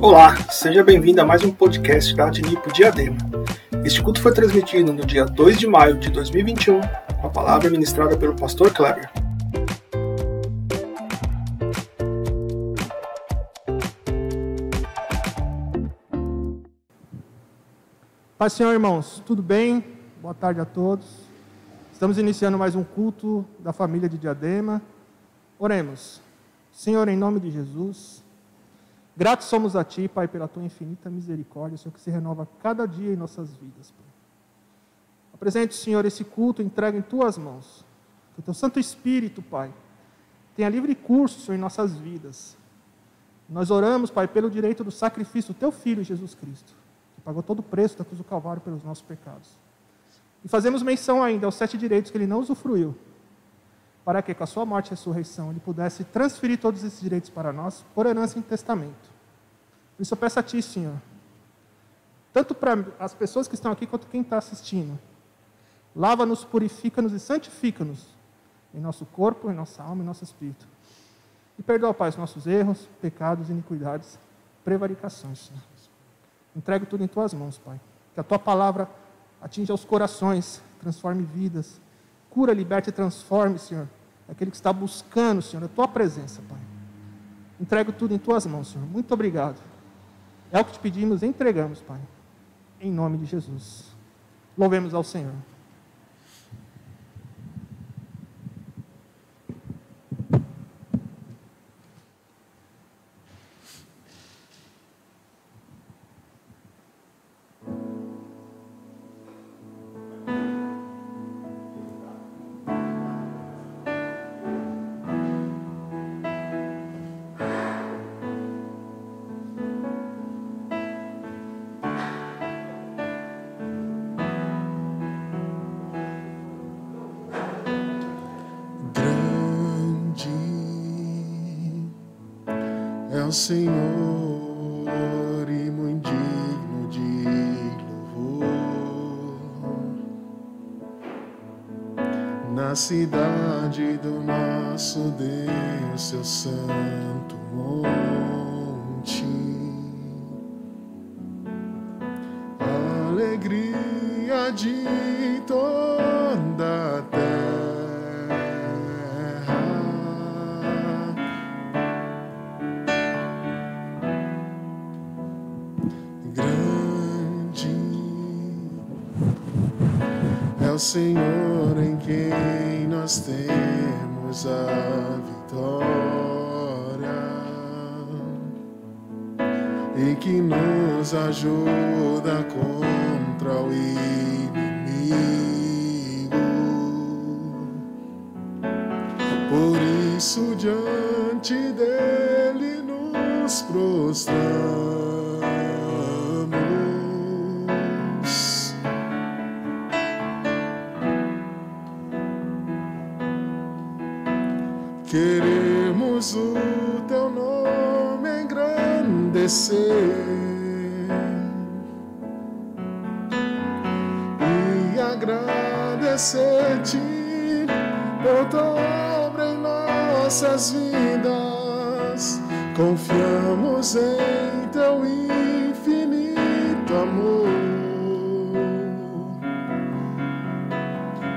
Olá, seja bem-vindo a mais um podcast da Adnipo Diadema. Este culto foi transmitido no dia 2 de maio de 2021, com a palavra ministrada pelo pastor Kleber. Pai Senhor, irmãos, tudo bem? Boa tarde a todos. Estamos iniciando mais um culto da família de Diadema. Oremos. Senhor, em nome de Jesus, gratos somos a Ti, Pai, pela Tua infinita misericórdia, Senhor, que se renova cada dia em nossas vidas. Pai. Apresente, Senhor, esse culto, entrega em Tuas mãos. Que o Teu Santo Espírito, Pai, tenha livre curso, Senhor, em nossas vidas. Nós oramos, Pai, pelo direito do sacrifício do Teu Filho, Jesus Cristo, que pagou todo o preço da cruz do Calvário pelos nossos pecados. E fazemos menção ainda aos sete direitos que Ele não usufruiu, para que com a sua morte e ressurreição ele pudesse transferir todos esses direitos para nós por herança em testamento. Por isso eu peço a Ti, Senhor, tanto para as pessoas que estão aqui quanto quem está assistindo, lava-nos, purifica-nos e santifica-nos em nosso corpo, em nossa alma, em nosso espírito. E perdoa, Pai, os nossos erros, pecados, iniquidades, prevaricações, Senhor. Entrego tudo em Tuas mãos, Pai. Que a Tua palavra atinja os corações, transforme vidas, cura, liberte e transforme, Senhor, aquele que está buscando, Senhor, a Tua presença, Pai. Entrego tudo em Tuas mãos, Senhor. Muito obrigado. É o que te pedimos entregamos, Pai. Em nome de Jesus. Louvemos ao Senhor. Senhor e muito digno de louvor. Na cidade do nosso Deus, seu santo monte. Alegria de toda a terra. Nós temos a vitória e que nos ajuda contra o inimigo. Engrandecer e agradecer-te por tua obra em nossas vidas. Confiamos em teu infinito amor,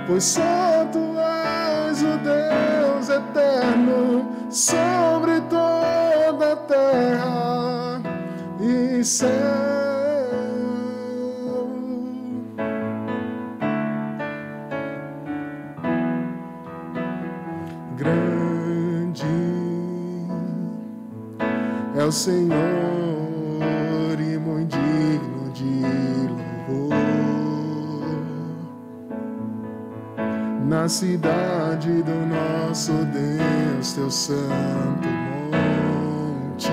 pois só tu és o Deus eterno sobre cidade do nosso Deus, teu santo monte.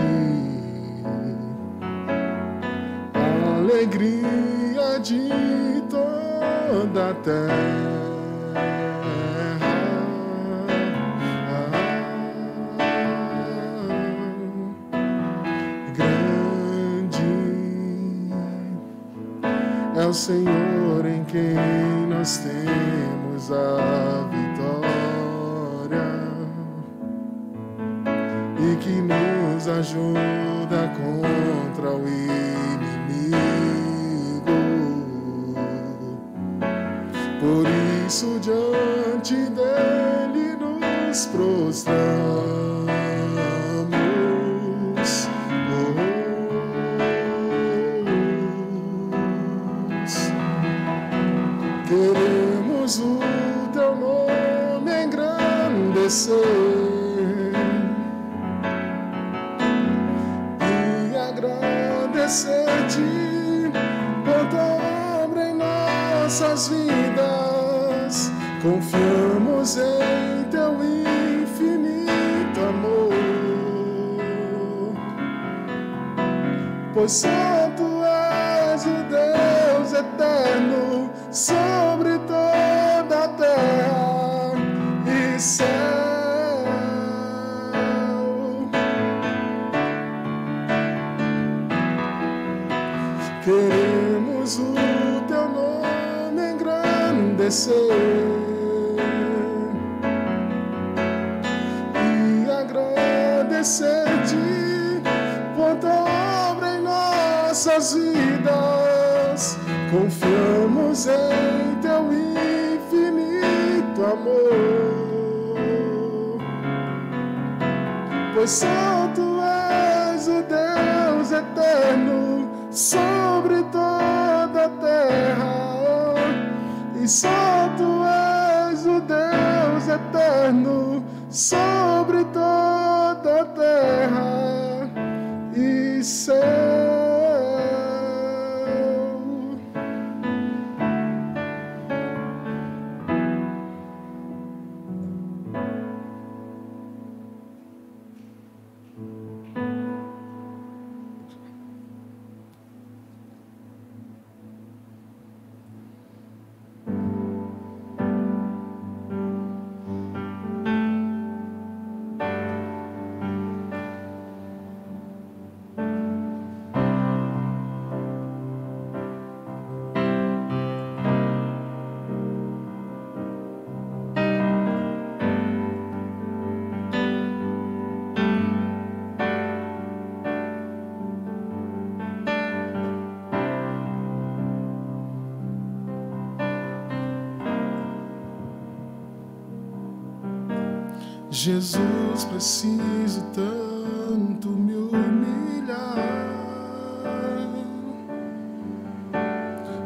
Alegria de toda a terra. Grande é o Senhor Que nos ajuda contra o inimigo. Por isso, diante dele nos prostramos. house. Jesus, preciso tanto me humilhar.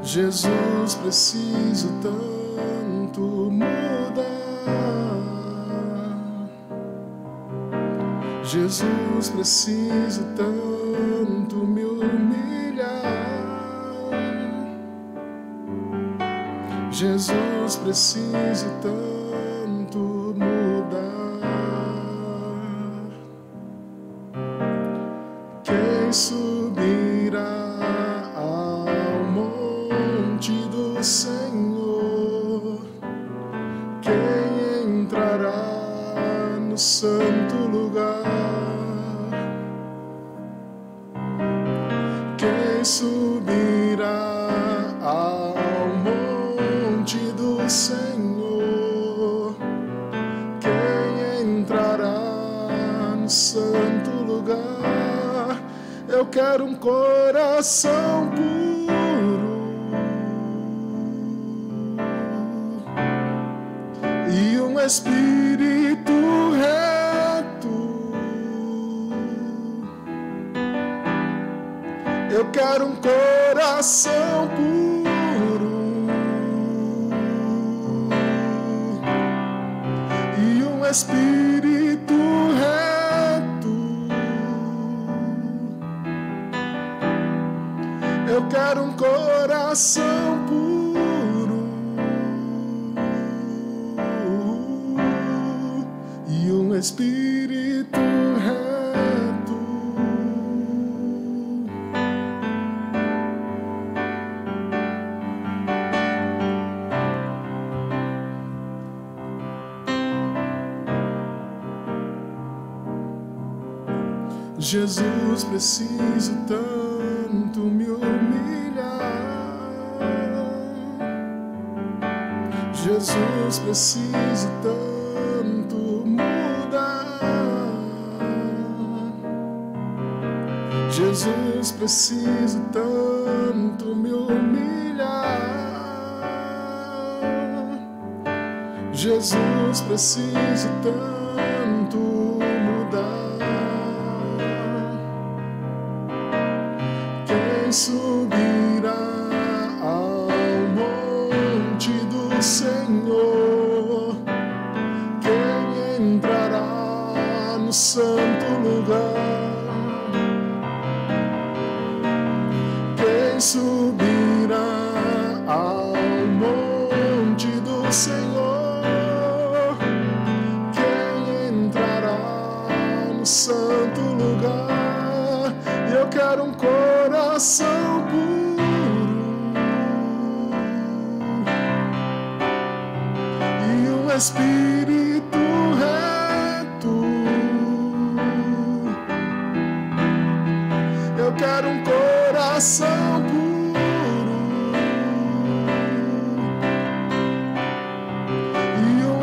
Jesus, preciso tanto mudar. Jesus, preciso tanto me humilhar. Jesus, preciso tanto. preciso tanto me humilhar. Jesus, preciso tanto mudar. Jesus, preciso tanto me humilhar. Jesus, preciso tanto. Subirá ao monte do Senhor? Quem entrará no santo lugar? Eu quero um coração puro e um espírito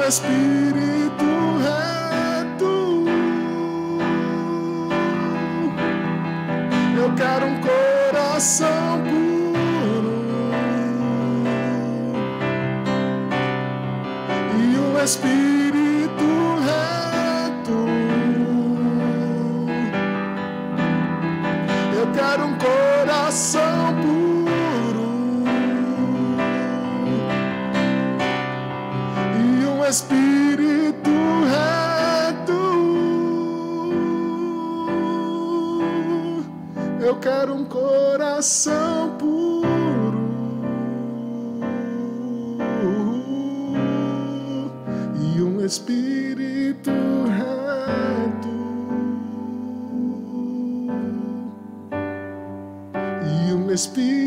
espírito reto. Eu quero um coração puro e um espírito coração puro e um espírito reto. E um espírito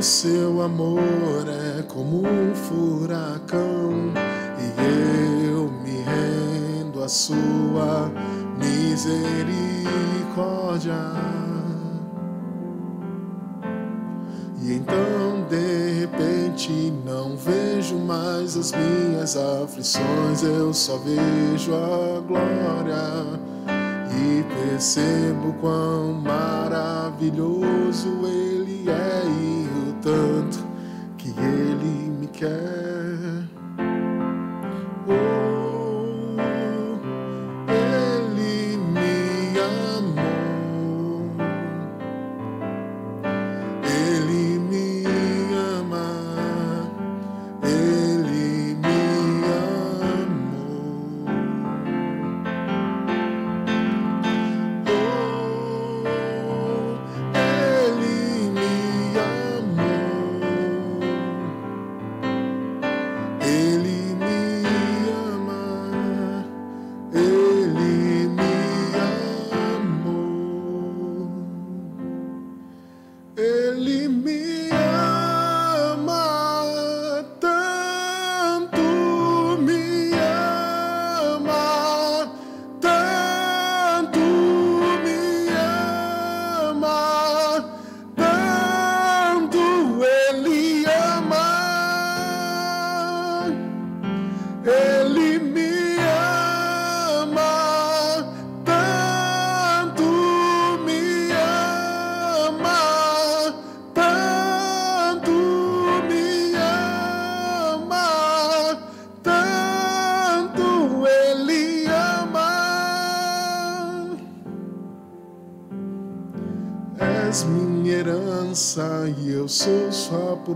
Seu amor é como um furacão e eu me rendo à sua misericórdia. E então de repente não vejo mais as minhas aflições, eu só vejo a glória e percebo quão maravilhoso Ele é tanto que Ele me quer.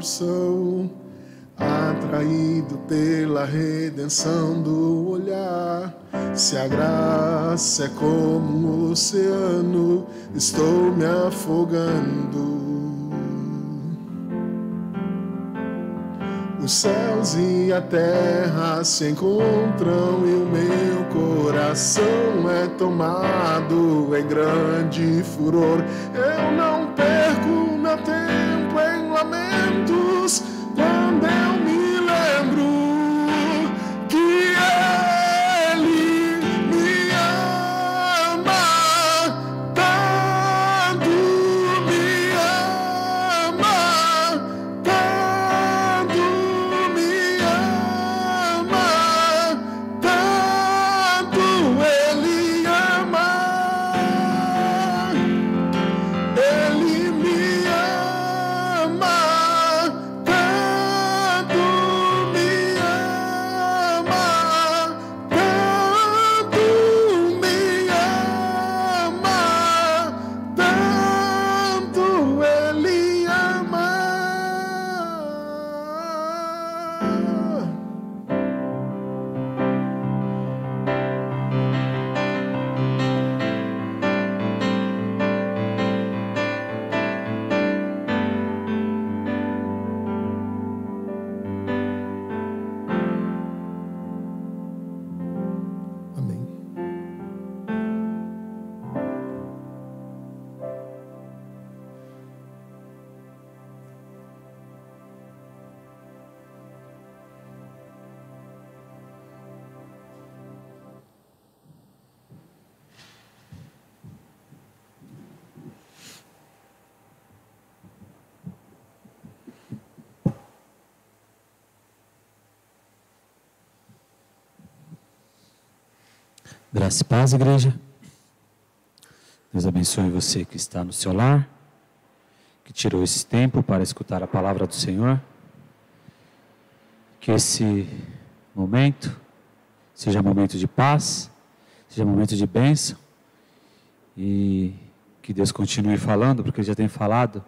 Porção. Atraído pela redenção do olhar, se a graça é como um oceano, estou me afogando. Os céus e a terra se encontram e o meu coração é tomado em grande furor. Eu não perco meu tempo em Graça e paz, igreja. Deus abençoe você que está no seu lar, que tirou esse tempo para escutar a palavra do Senhor. Que esse momento seja momento de paz, seja momento de bênção e que Deus continue falando, porque Ele já tem falado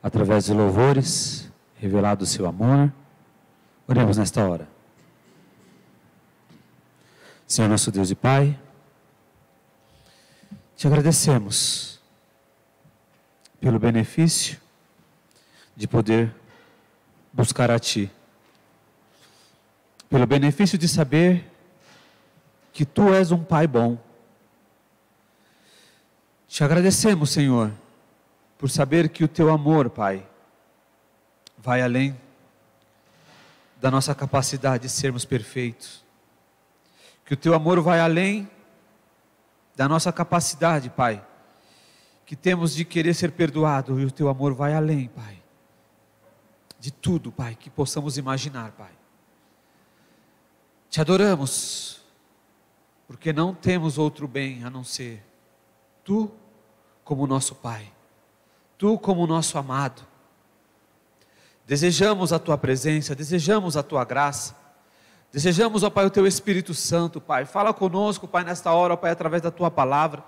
através de louvores, revelado o seu amor. Oremos nesta hora. Senhor nosso Deus e Pai, te agradecemos pelo benefício de poder buscar a Ti, pelo benefício de saber que Tu és um Pai bom. Te agradecemos, Senhor, por saber que o Teu amor, Pai, vai além da nossa capacidade de sermos perfeitos que o teu amor vai além da nossa capacidade, Pai, que temos de querer ser perdoado, e o teu amor vai além, Pai, de tudo, Pai, que possamos imaginar, Pai. Te adoramos, porque não temos outro bem a não ser Tu como nosso Pai, Tu como nosso amado. Desejamos a Tua presença, desejamos a Tua graça, Desejamos, ó Pai, o Teu Espírito Santo, Pai. Fala conosco, Pai, nesta hora, ó Pai, através da Tua palavra.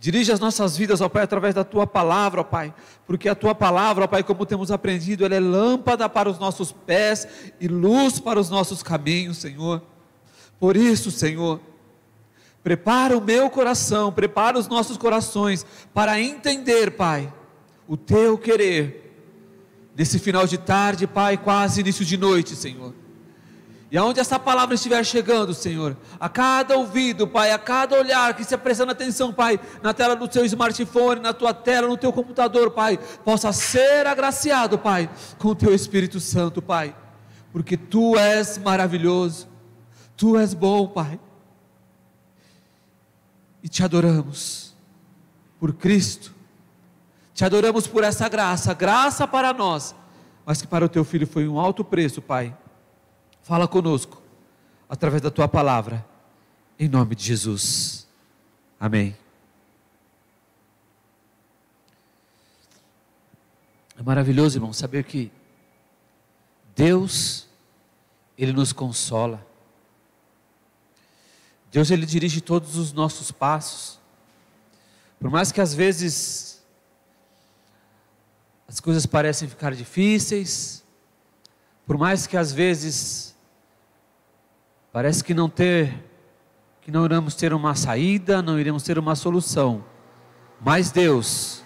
Dirige as nossas vidas, ó Pai, através da Tua palavra, ó Pai. Porque a Tua palavra, ó Pai, como temos aprendido, ela é lâmpada para os nossos pés e luz para os nossos caminhos, Senhor. Por isso, Senhor, prepara o meu coração, prepara os nossos corações para entender, Pai, o Teu querer. Nesse final de tarde, Pai, quase início de noite, Senhor. E aonde essa palavra estiver chegando, Senhor, a cada ouvido, Pai, a cada olhar que esteja prestando atenção, Pai, na tela do seu smartphone, na tua tela, no teu computador, Pai, possa ser agraciado, Pai, com o teu Espírito Santo, Pai, porque tu és maravilhoso, tu és bom, Pai, e te adoramos por Cristo, te adoramos por essa graça, graça para nós, mas que para o teu filho foi um alto preço, Pai Fala conosco, através da tua palavra, em nome de Jesus. Amém. É maravilhoso, irmão, saber que Deus, Ele nos consola. Deus, Ele dirige todos os nossos passos. Por mais que às vezes as coisas parecem ficar difíceis, por mais que às vezes parece que não ter que não iremos ter uma saída, não iremos ter uma solução. Mas Deus,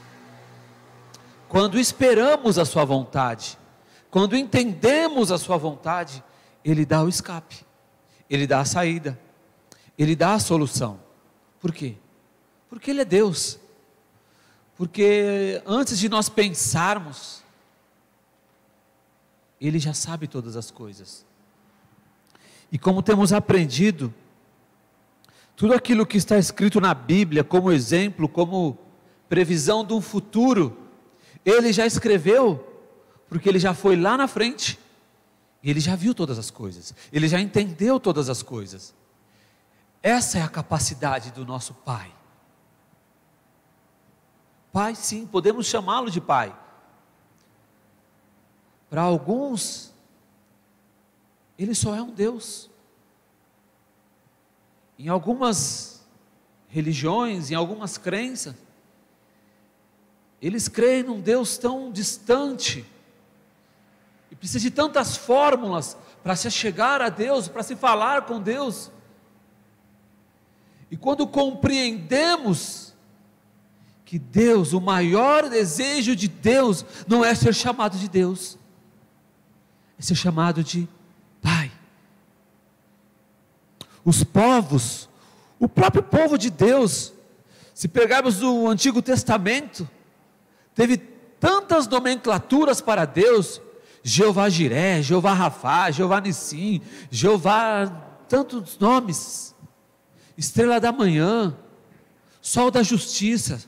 quando esperamos a sua vontade, quando entendemos a sua vontade, ele dá o escape. Ele dá a saída. Ele dá a solução. Por quê? Porque ele é Deus. Porque antes de nós pensarmos, ele já sabe todas as coisas. E como temos aprendido, tudo aquilo que está escrito na Bíblia como exemplo, como previsão de um futuro, ele já escreveu, porque ele já foi lá na frente, e ele já viu todas as coisas, ele já entendeu todas as coisas. Essa é a capacidade do nosso Pai. Pai, sim, podemos chamá-lo de Pai. Para alguns, ele só é um Deus. Em algumas religiões, em algumas crenças, eles creem num Deus tão distante, e precisa de tantas fórmulas para se chegar a Deus, para se falar com Deus. E quando compreendemos que Deus, o maior desejo de Deus, não é ser chamado de Deus, é ser chamado de Pai os povos, o próprio povo de Deus, se pegarmos o Antigo Testamento, teve tantas nomenclaturas para Deus, Jeová Jiré, Jeová Rafá, Jeová Nissim, Jeová, tantos nomes, estrela da manhã, sol da justiça,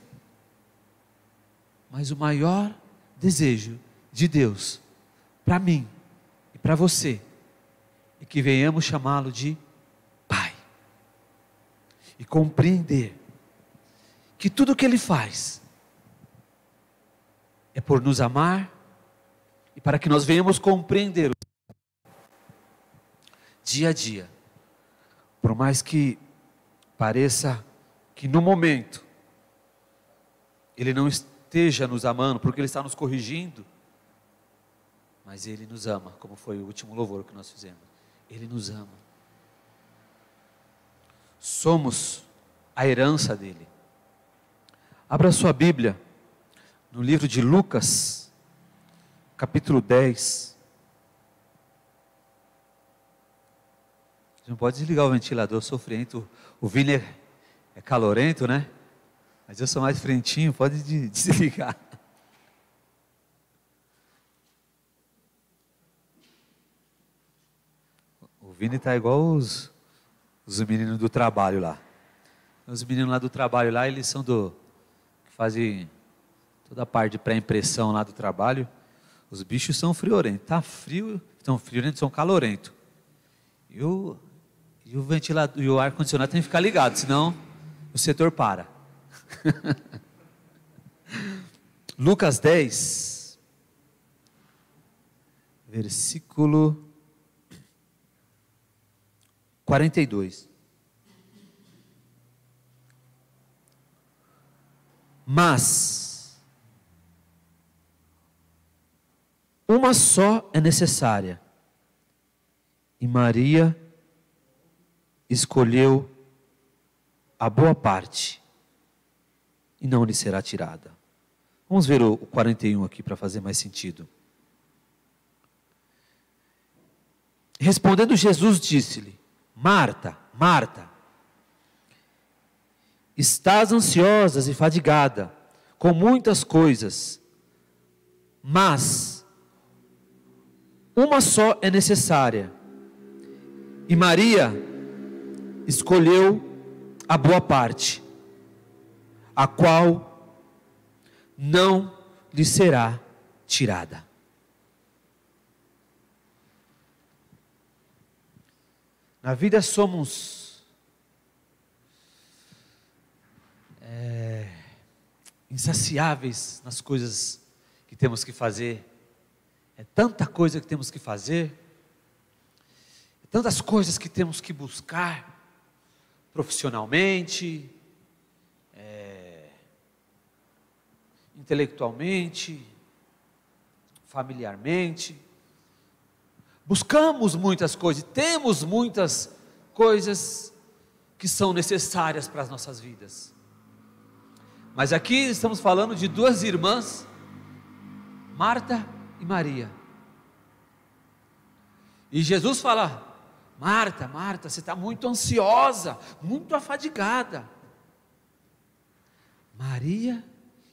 mas o maior desejo de Deus, para mim e para você, é que venhamos chamá-lo de e compreender que tudo o que Ele faz é por nos amar e para que nós venhamos compreender dia a dia, por mais que pareça que no momento Ele não esteja nos amando, porque Ele está nos corrigindo, mas Ele nos ama, como foi o último louvor que nós fizemos. Ele nos ama somos a herança dele. Abra sua Bíblia no livro de Lucas, capítulo 10. Você não pode desligar o ventilador sofrendo. O Vini é, é calorento, né? Mas eu sou mais frentinho, pode desligar. O Vini está igual os, os meninos do trabalho lá. Os meninos lá do trabalho lá, eles são do que fazem toda a parte de pré-impressão lá do trabalho. Os bichos são friorentos. Tá frio, estão friorentos, são calorentos. E o, e o ventilador e o ar condicionado tem que ficar ligado, senão o setor para. Lucas 10, versículo 42. Mas uma só é necessária. E Maria escolheu a boa parte e não lhe será tirada. Vamos ver o 41 aqui para fazer mais sentido. Respondendo Jesus, disse-lhe: Marta, Marta, estás ansiosa e fadigada com muitas coisas, mas uma só é necessária. E Maria escolheu a boa parte, a qual não lhe será tirada. Na vida somos é, insaciáveis nas coisas que temos que fazer. É tanta coisa que temos que fazer, é tantas coisas que temos que buscar profissionalmente, é, intelectualmente, familiarmente. Buscamos muitas coisas, temos muitas coisas que são necessárias para as nossas vidas. Mas aqui estamos falando de duas irmãs, Marta e Maria. E Jesus fala: Marta, Marta, você está muito ansiosa, muito afadigada. Maria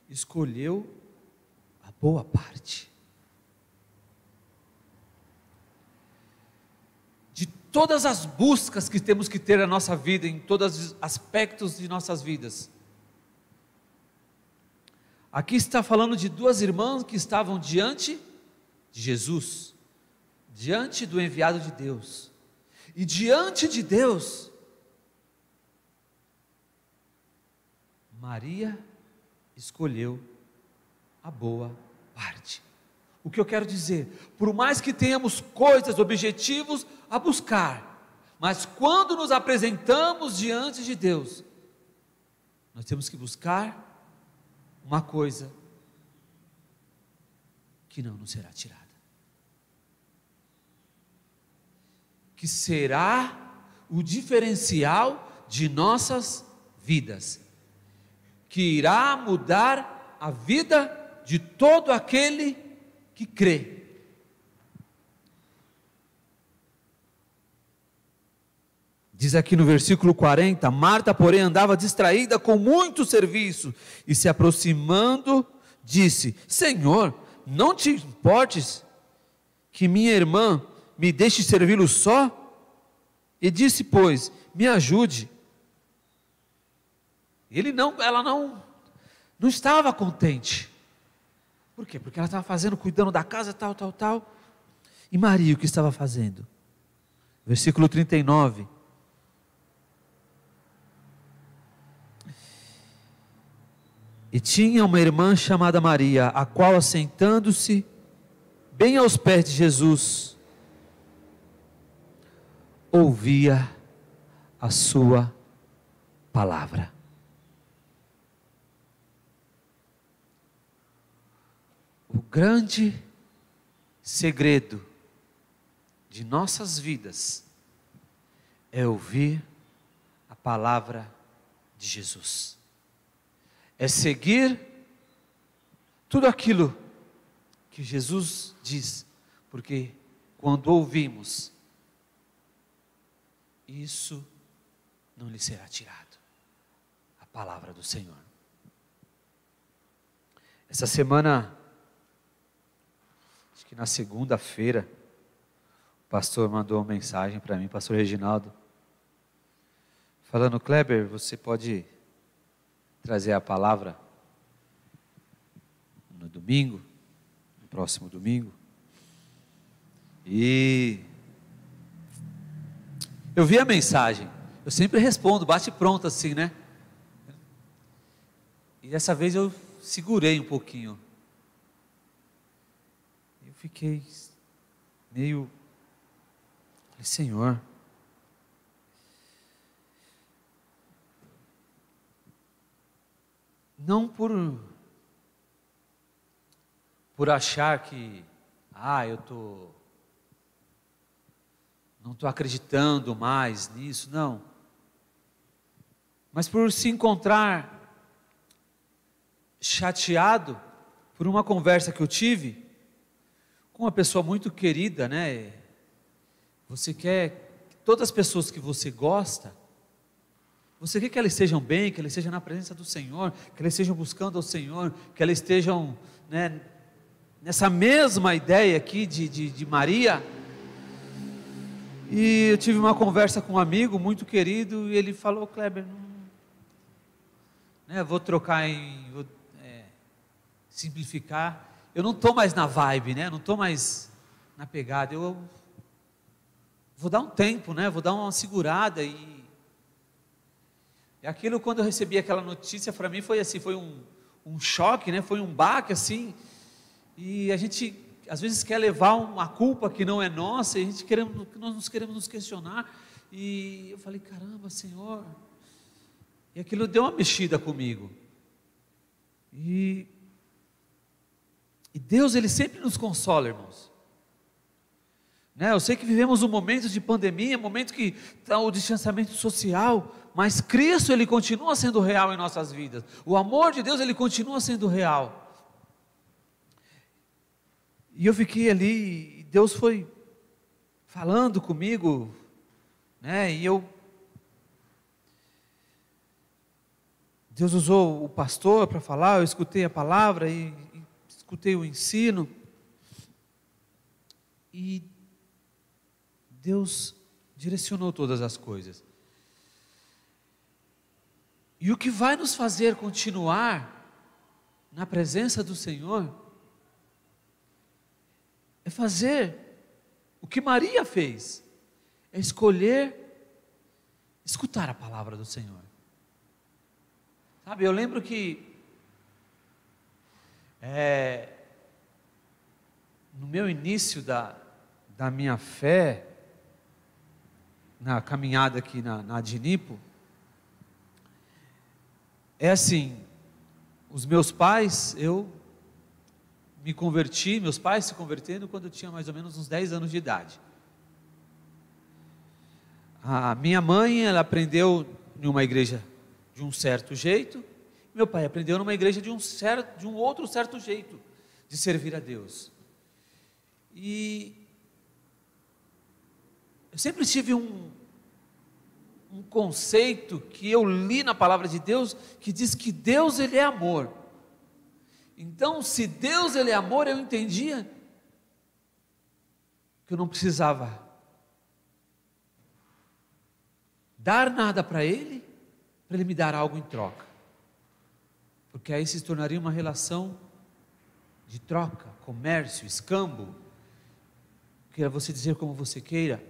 escolheu a boa parte. De todas as buscas que temos que ter na nossa vida, em todos os aspectos de nossas vidas, aqui está falando de duas irmãs que estavam diante de Jesus, diante do enviado de Deus, e diante de Deus, Maria escolheu a boa parte. O que eu quero dizer, por mais que tenhamos coisas, objetivos a buscar, mas quando nos apresentamos diante de Deus, nós temos que buscar uma coisa que não nos será tirada. Que será o diferencial de nossas vidas que irá mudar a vida de todo aquele que crê. Diz aqui no versículo 40: Marta, porém, andava distraída com muito serviço e se aproximando, disse: Senhor, não te importes que minha irmã me deixe servi-lo só? E disse, pois, me ajude. Ele não, ela não, não estava contente. Por quê? Porque ela estava fazendo, cuidando da casa, tal, tal, tal. E Maria, o que estava fazendo? Versículo 39. E tinha uma irmã chamada Maria, a qual, assentando-se bem aos pés de Jesus, ouvia a sua palavra. O grande segredo de nossas vidas é ouvir a palavra de Jesus, é seguir tudo aquilo que Jesus diz, porque quando ouvimos, isso não lhe será tirado a palavra do Senhor. Essa semana que na segunda-feira o pastor mandou uma mensagem para mim, pastor Reginaldo, falando: Kleber, você pode trazer a palavra no domingo, no próximo domingo? E eu vi a mensagem, eu sempre respondo, bate pronto assim, né? E dessa vez eu segurei um pouquinho fiquei meio. Falei, Senhor. Não por. Por achar que. Ah, eu estou. Não estou acreditando mais nisso, não. Mas por se encontrar chateado por uma conversa que eu tive com uma pessoa muito querida, né? Você quer que todas as pessoas que você gosta, você quer que elas estejam bem, que elas estejam na presença do Senhor, que elas estejam buscando ao Senhor, que elas estejam né, nessa mesma ideia aqui de, de, de Maria. E eu tive uma conversa com um amigo muito querido e ele falou, Kleber, não, né, vou trocar em, vou, é, simplificar, eu não estou mais na vibe, né? Não estou mais na pegada. Eu vou dar um tempo, né? Vou dar uma segurada e e aquilo quando eu recebi aquela notícia para mim foi assim, foi um, um choque, né? Foi um baque assim. E a gente às vezes quer levar uma culpa que não é nossa, e a gente queremos, nós nos queremos nos questionar. E eu falei, caramba, Senhor. E aquilo deu uma mexida comigo. E Deus, Ele sempre nos consola, irmãos. Né? Eu sei que vivemos um momento de pandemia, um momento que está o distanciamento social, mas Cristo, Ele continua sendo real em nossas vidas. O amor de Deus, Ele continua sendo real. E eu fiquei ali, e Deus foi falando comigo, né? E eu Deus usou o pastor para falar, eu escutei a palavra e, e escutei o ensino. E Deus direcionou todas as coisas. E o que vai nos fazer continuar na presença do Senhor é fazer o que Maria fez, é escolher escutar a palavra do Senhor. Sabe, eu lembro que é, no meu início da, da minha fé, na caminhada aqui na, na é assim, os meus pais, eu me converti, meus pais se convertendo quando eu tinha mais ou menos uns 10 anos de idade. A minha mãe, ela aprendeu em uma igreja de um certo jeito, meu pai aprendeu numa igreja de um, certo, de um outro certo jeito de servir a Deus. E eu sempre tive um, um conceito que eu li na palavra de Deus que diz que Deus ele é amor. Então, se Deus ele é amor, eu entendia que eu não precisava dar nada para ele, para ele me dar algo em troca. Porque aí se tornaria uma relação de troca, comércio, escambo, queira você dizer como você queira.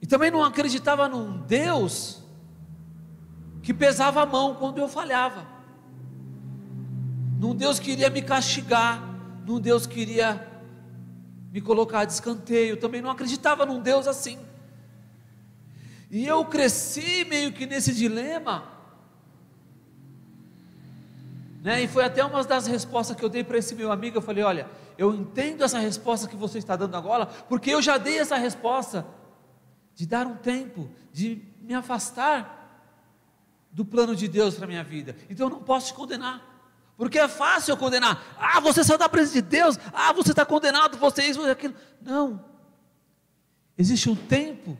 E também não acreditava num Deus que pesava a mão quando eu falhava num Deus que iria me castigar, num Deus que iria me colocar de escanteio. Também não acreditava num Deus assim. E eu cresci meio que nesse dilema. Né? E foi até uma das respostas que eu dei para esse meu amigo. Eu falei: Olha, eu entendo essa resposta que você está dando agora, porque eu já dei essa resposta de dar um tempo, de me afastar do plano de Deus para a minha vida. Então eu não posso te condenar. Porque é fácil eu condenar. Ah, você saiu da presença de Deus. Ah, você está condenado, você isso, você aquilo. Não. Existe um tempo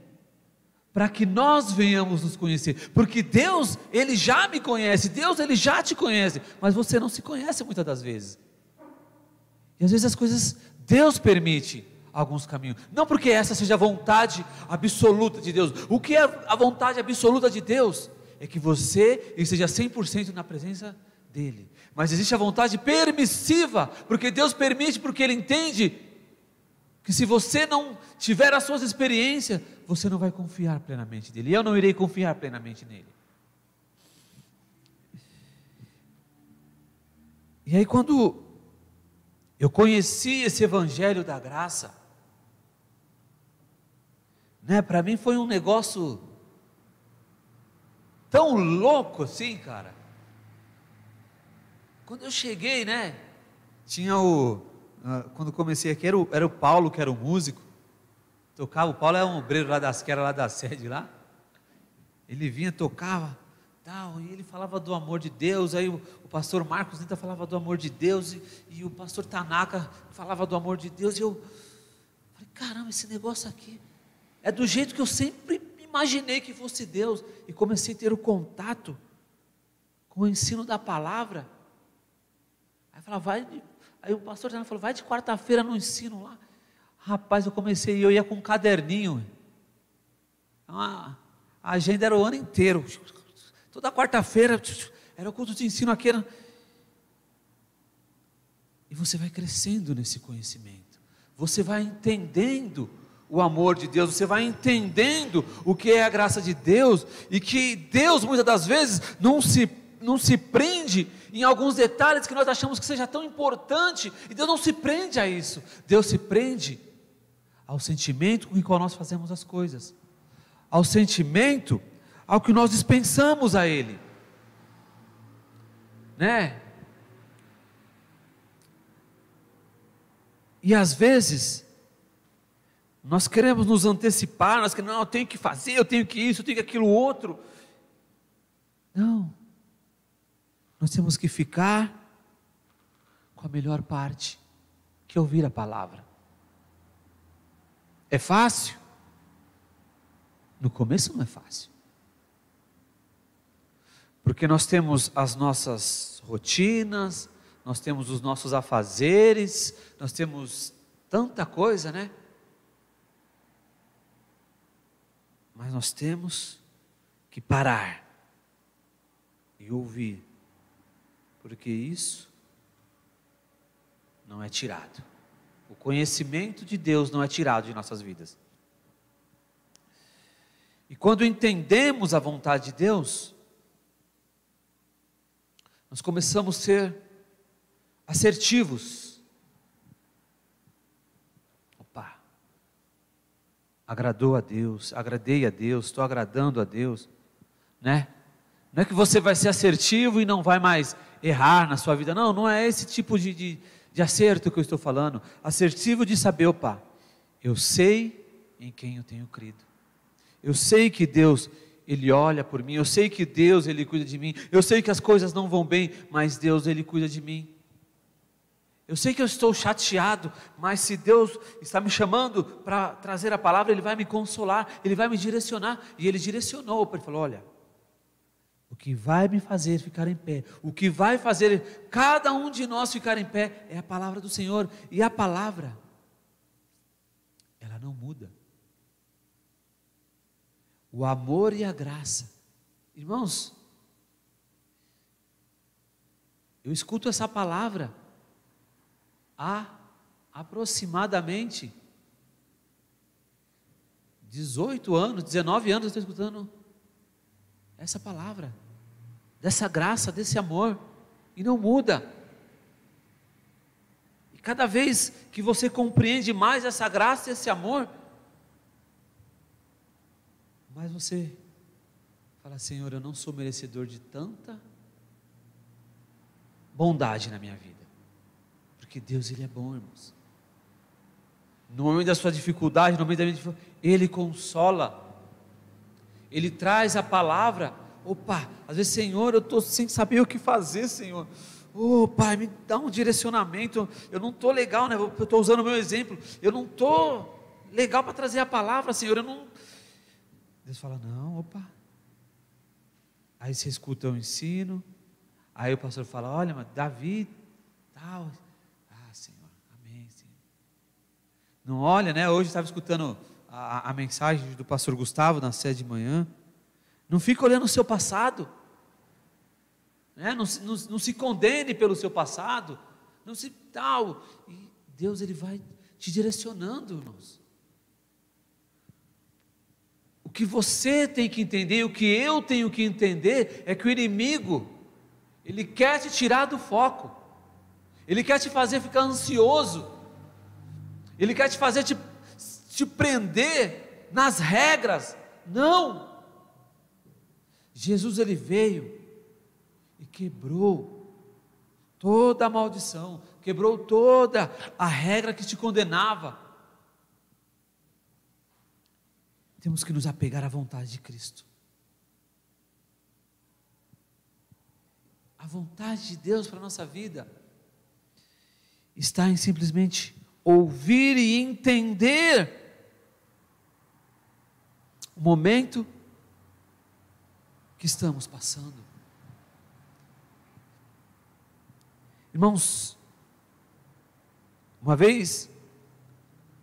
para que nós venhamos nos conhecer. Porque Deus, Ele já me conhece. Deus, Ele já te conhece. Mas você não se conhece muitas das vezes. E às vezes as coisas, Deus permite alguns caminhos. Não porque essa seja a vontade absoluta de Deus. O que é a vontade absoluta de Deus? É que você esteja 100% na presença dEle. Mas existe a vontade permissiva, porque Deus permite, porque Ele entende que se você não tiver as suas experiências, você não vai confiar plenamente nele. Eu não irei confiar plenamente nele. E aí, quando eu conheci esse Evangelho da Graça, né, para mim foi um negócio tão louco assim, cara. Quando eu cheguei, né? Tinha o. Uh, quando comecei aqui, era o, era o Paulo, que era o músico. Tocava, o Paulo é um obreiro lá das, que era lá da sede lá. Ele vinha, tocava, tal, e ele falava do amor de Deus. Aí o, o pastor Marcos Nita falava do amor de Deus, e, e, o pastor Tanaka falava do amor de Deus. E eu falei, caramba, esse negócio aqui é do jeito que eu sempre imaginei que fosse Deus. E comecei a ter o contato com o ensino da palavra. Aí falava, vai. Aí o pastor falou, vai de quarta-feira no ensino lá. Rapaz, eu comecei, eu ia com um caderninho. A agenda era o ano inteiro. Toda quarta-feira era o culto de ensino aqui. Era... E você vai crescendo nesse conhecimento. Você vai entendendo o amor de Deus, você vai entendendo o que é a graça de Deus e que Deus muitas das vezes não se não se prende em alguns detalhes que nós achamos que seja tão importante, e Deus não se prende a isso. Deus se prende ao sentimento com o qual nós fazemos as coisas, ao sentimento ao que nós dispensamos a Ele, né? E às vezes nós queremos nos antecipar, nós queremos, não, eu tenho que fazer, eu tenho que isso, eu tenho que aquilo outro. Não. Nós temos que ficar com a melhor parte, que é ouvir a palavra. É fácil? No começo não é fácil. Porque nós temos as nossas rotinas, nós temos os nossos afazeres, nós temos tanta coisa, né? Mas nós temos que parar e ouvir, porque isso não é tirado. O conhecimento de Deus não é tirado de nossas vidas. E quando entendemos a vontade de Deus, nós começamos a ser assertivos. Opa, agradou a Deus, agradei a Deus, estou agradando a Deus, né? Não é que você vai ser assertivo e não vai mais errar na sua vida, não, não é esse tipo de, de, de acerto que eu estou falando. Assertivo de saber, opa, eu sei em quem eu tenho crido. Eu sei que Deus, Ele olha por mim, eu sei que Deus, Ele cuida de mim, eu sei que as coisas não vão bem, mas Deus, Ele cuida de mim. Eu sei que eu estou chateado, mas se Deus está me chamando para trazer a palavra, Ele vai me consolar, Ele vai me direcionar. E Ele direcionou, Ele falou: Olha, o que vai me fazer ficar em pé, o que vai fazer cada um de nós ficar em pé, é a palavra do Senhor. E a palavra, ela não muda o amor e a graça. Irmãos, eu escuto essa palavra há aproximadamente 18 anos, 19 anos eu estou escutando essa palavra, dessa graça, desse amor, e não muda. E cada vez que você compreende mais essa graça esse amor, mas você fala, Senhor, eu não sou merecedor de tanta bondade na minha vida. Porque Deus, Ele é bom, irmãos. No momento da sua dificuldade, no momento da minha dificuldade, Ele consola. Ele traz a palavra. Opa, às vezes, Senhor, eu estou sem saber o que fazer, Senhor. Ô oh, Pai, me dá um direcionamento. Eu não estou legal, né? Eu estou usando o meu exemplo. Eu não estou legal para trazer a palavra, Senhor. Eu não, Deus fala: não, opa. Aí você escuta o ensino. Aí o pastor fala: olha, mas Davi, tal. Ah, Senhor, amém, Senhor. Não olha, né? Hoje estava escutando a, a mensagem do pastor Gustavo na sede de manhã. Não fica olhando o seu passado. Né? Não, não, não se condene pelo seu passado. Não se tal. E Deus ele vai te direcionando, irmãos. O que você tem que entender, o que eu tenho que entender, é que o inimigo, ele quer te tirar do foco, ele quer te fazer ficar ansioso, ele quer te fazer te, te prender nas regras. Não! Jesus ele veio e quebrou toda a maldição, quebrou toda a regra que te condenava. temos que nos apegar à vontade de Cristo. A vontade de Deus para a nossa vida está em simplesmente ouvir e entender o momento que estamos passando. Irmãos, uma vez,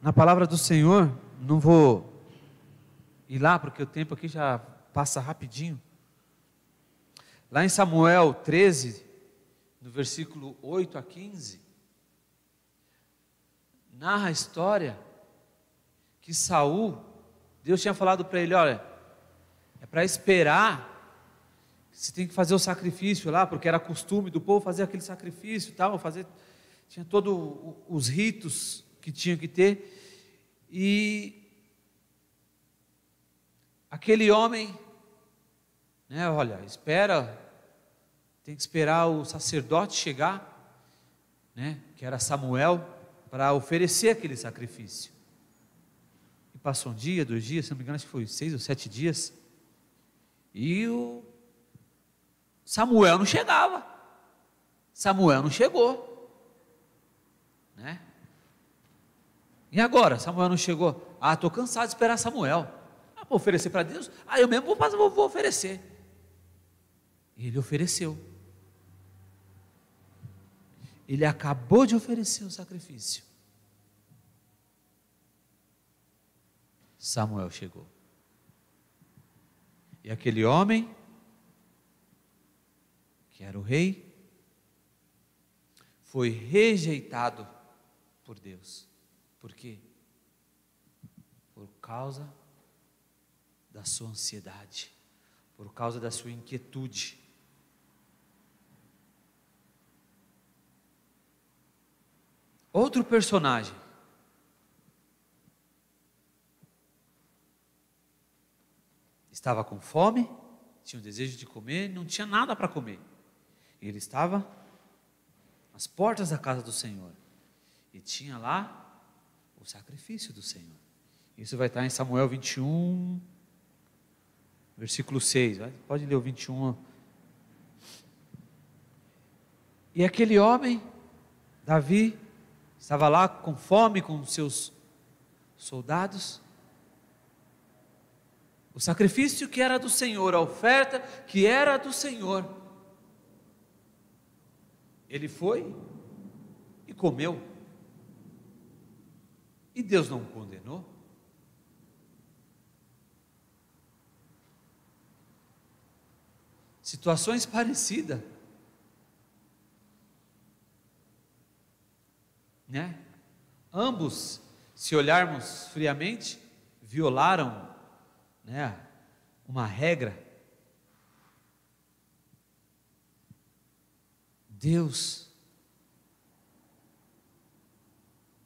na palavra do Senhor, não vou ir lá, porque o tempo aqui já passa rapidinho. Lá em Samuel 13, no versículo 8 a 15, narra a história que Saul, Deus tinha falado para ele, olha, é para esperar, você tem que fazer o sacrifício lá, porque era costume do povo fazer aquele sacrifício e tal, fazer, tinha todos os ritos que tinha que ter, e Aquele homem, né, olha, espera, tem que esperar o sacerdote chegar, né, que era Samuel, para oferecer aquele sacrifício. Passou um dia, dois dias, se não me engano, acho que foi seis ou sete dias. E o Samuel não chegava. Samuel não chegou. Né? E agora? Samuel não chegou. Ah, estou cansado de esperar Samuel. Ah, vou oferecer para Deus? Ah, eu mesmo vou, vou, vou oferecer. E ele ofereceu. Ele acabou de oferecer o sacrifício. Samuel chegou. E aquele homem, que era o rei, foi rejeitado por Deus. Por quê? Por causa da sua ansiedade, por causa da sua inquietude. Outro personagem. Estava com fome, tinha o desejo de comer, não tinha nada para comer. Ele estava às portas da casa do Senhor e tinha lá o sacrifício do Senhor. Isso vai estar em Samuel 21, versículo 6. Pode ler o 21. E aquele homem, Davi, estava lá com fome com seus soldados. O sacrifício que era do Senhor, a oferta que era do Senhor. Ele foi e comeu. E Deus não o condenou. Situações parecidas. né? Ambos, se olharmos friamente, violaram, né, uma regra. Deus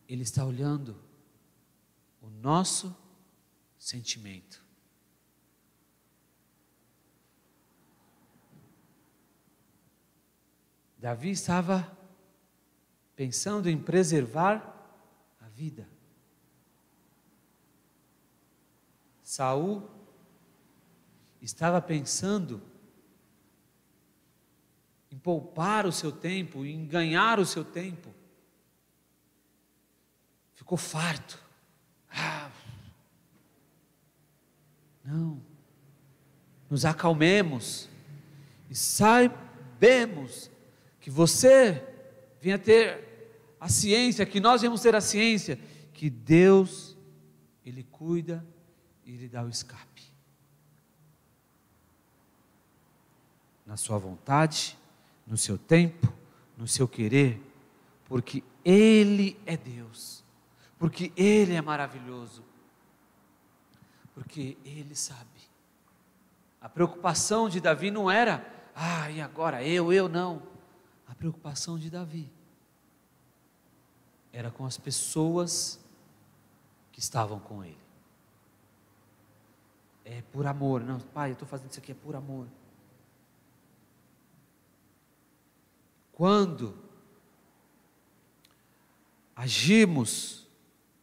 ele está olhando o nosso sentimento. Davi estava pensando em preservar a vida. Saul estava pensando em poupar o seu tempo, em ganhar o seu tempo. Ficou farto. Ah, não. Nos acalmemos e saibemos que você venha ter a ciência, que nós vamos ter a ciência, que Deus, Ele cuida e Ele dá o escape. Na sua vontade, no seu tempo, no seu querer, porque Ele é Deus, porque Ele é maravilhoso, porque Ele sabe. A preocupação de Davi não era, ah, e agora eu, eu não. A preocupação de Davi era com as pessoas que estavam com ele. É por amor, não, pai, eu estou fazendo isso aqui é por amor. Quando agimos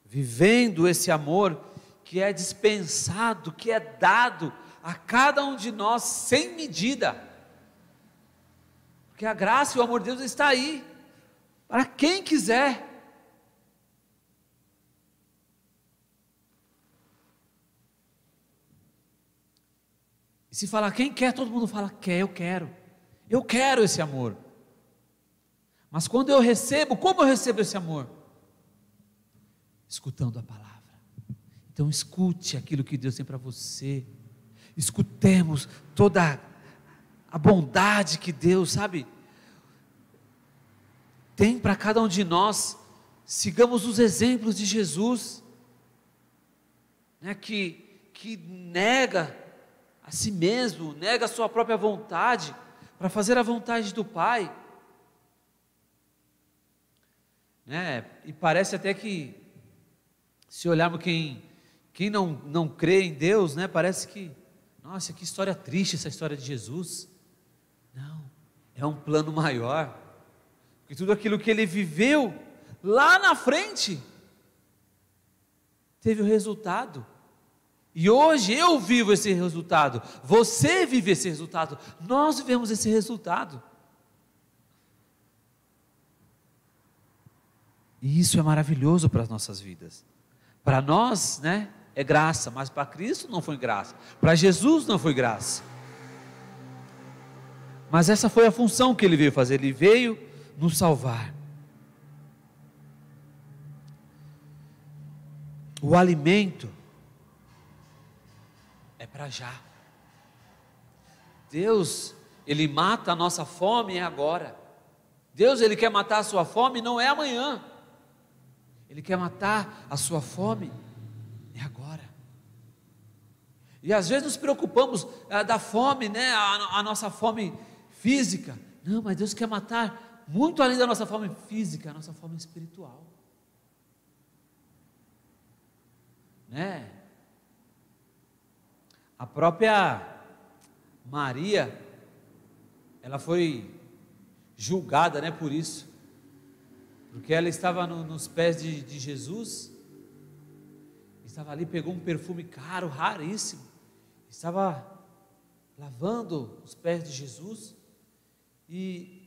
vivendo esse amor que é dispensado, que é dado a cada um de nós sem medida, porque a graça e o amor de Deus está aí para quem quiser. Se falar quem quer, todo mundo fala quer, eu quero. Eu quero esse amor. Mas quando eu recebo, como eu recebo esse amor? Escutando a palavra. Então escute aquilo que Deus tem para você. Escutemos toda a bondade que Deus, sabe, tem para cada um de nós. Sigamos os exemplos de Jesus, né, que, que nega a si mesmo, nega a sua própria vontade para fazer a vontade do Pai. Né? E parece até que, se olharmos quem, quem não, não crê em Deus, né? parece que, nossa, que história triste essa história de Jesus. Não, é um plano maior, porque tudo aquilo que ele viveu lá na frente teve o resultado. E hoje eu vivo esse resultado, você vive esse resultado, nós vivemos esse resultado. E isso é maravilhoso para as nossas vidas. Para nós, né, é graça, mas para Cristo não foi graça. Para Jesus não foi graça. Mas essa foi a função que ele veio fazer, ele veio nos salvar. O alimento para já. Deus, ele mata a nossa fome é agora. Deus, ele quer matar a sua fome não é amanhã. Ele quer matar a sua fome é agora. E às vezes nos preocupamos ah, da fome, né? A, a nossa fome física. Não, mas Deus quer matar muito além da nossa fome física, a nossa fome espiritual. Né? A própria Maria, ela foi julgada, né, por isso, porque ela estava no, nos pés de, de Jesus, estava ali, pegou um perfume caro, raríssimo, estava lavando os pés de Jesus, e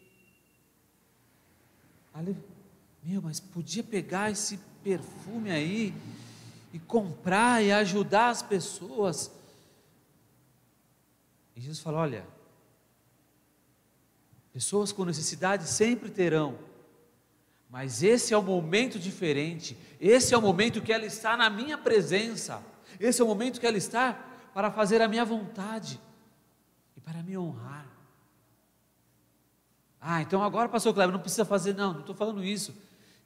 ali, meu, mas podia pegar esse perfume aí e comprar e ajudar as pessoas. E Jesus falou: olha, pessoas com necessidade sempre terão, mas esse é o momento diferente, esse é o momento que ela está na minha presença, esse é o momento que ela está para fazer a minha vontade e para me honrar. Ah, então agora, pastor Cleber, não precisa fazer, não, não estou falando isso.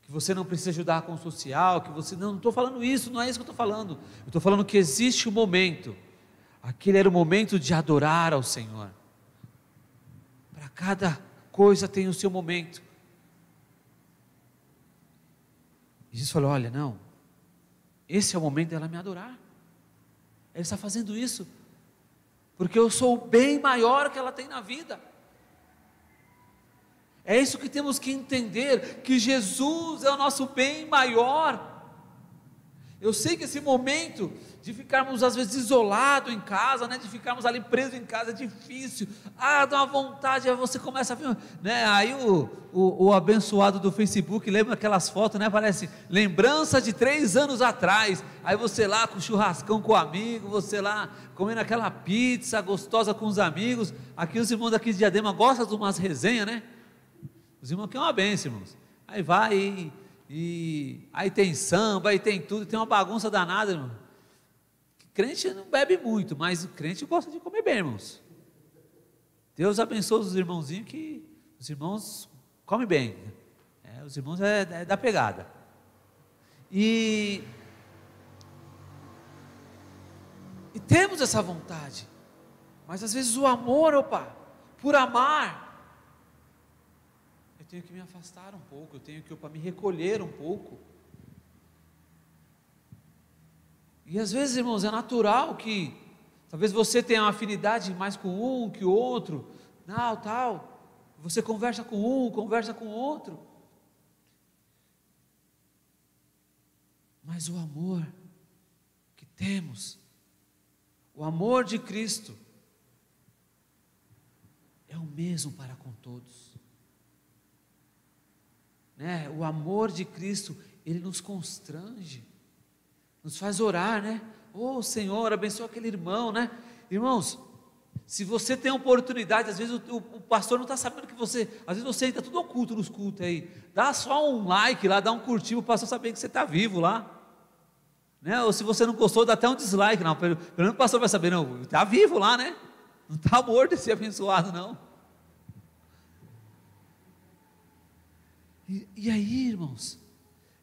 Que você não precisa ajudar com o social, que você. Não, não estou falando isso, não é isso que eu estou falando. Eu estou falando que existe um momento. Aquele era o momento de adorar ao Senhor. Para cada coisa tem o seu momento. E Jesus falou: olha, não, esse é o momento dela me adorar. Ele está fazendo isso, porque eu sou o bem maior que ela tem na vida. É isso que temos que entender: que Jesus é o nosso bem maior. Eu sei que esse momento de ficarmos às vezes isolados em casa, né, de ficarmos ali presos em casa é difícil. Ah, dá uma vontade, aí você começa a ver, né, aí o, o, o abençoado do Facebook lembra aquelas fotos, né, parece lembrança de três anos atrás. Aí você lá com churrascão com o amigo, você lá comendo aquela pizza gostosa com os amigos. Aqui os irmãos daqui de Diadema gostam de umas resenhas, né? Os irmãos que é uma benção, irmãos. Aí vai e, aí tem samba, aí tem tudo, tem uma bagunça danada, irmão. Crente não bebe muito, mas o crente gosta de comer bem, irmãos. Deus abençoe os irmãozinhos que os irmãos comem bem. É, os irmãos é, é da pegada. E, e temos essa vontade. Mas às vezes o amor, opa, por amar, tenho que me afastar um pouco, eu tenho que para me recolher um pouco. E às vezes, irmãos, é natural que talvez você tenha uma afinidade mais com um que o outro, tal, tal. Você conversa com um, conversa com o outro. Mas o amor que temos, o amor de Cristo, é o mesmo para com todos né? O amor de Cristo, ele nos constrange, nos faz orar, né? Oh Senhor, abençoa aquele irmão, né? Irmãos, se você tem oportunidade, às vezes o, o, o pastor não está sabendo que você, às vezes você está tudo oculto nos cultos aí, dá só um like lá, dá um curtir, o pastor saber que você está vivo lá. Né? Ou se você não gostou, dá até um dislike, não. Pelo, menos o pastor vai saber, não, está vivo lá, né? Não está morto esse abençoado, não. E, e aí, irmãos,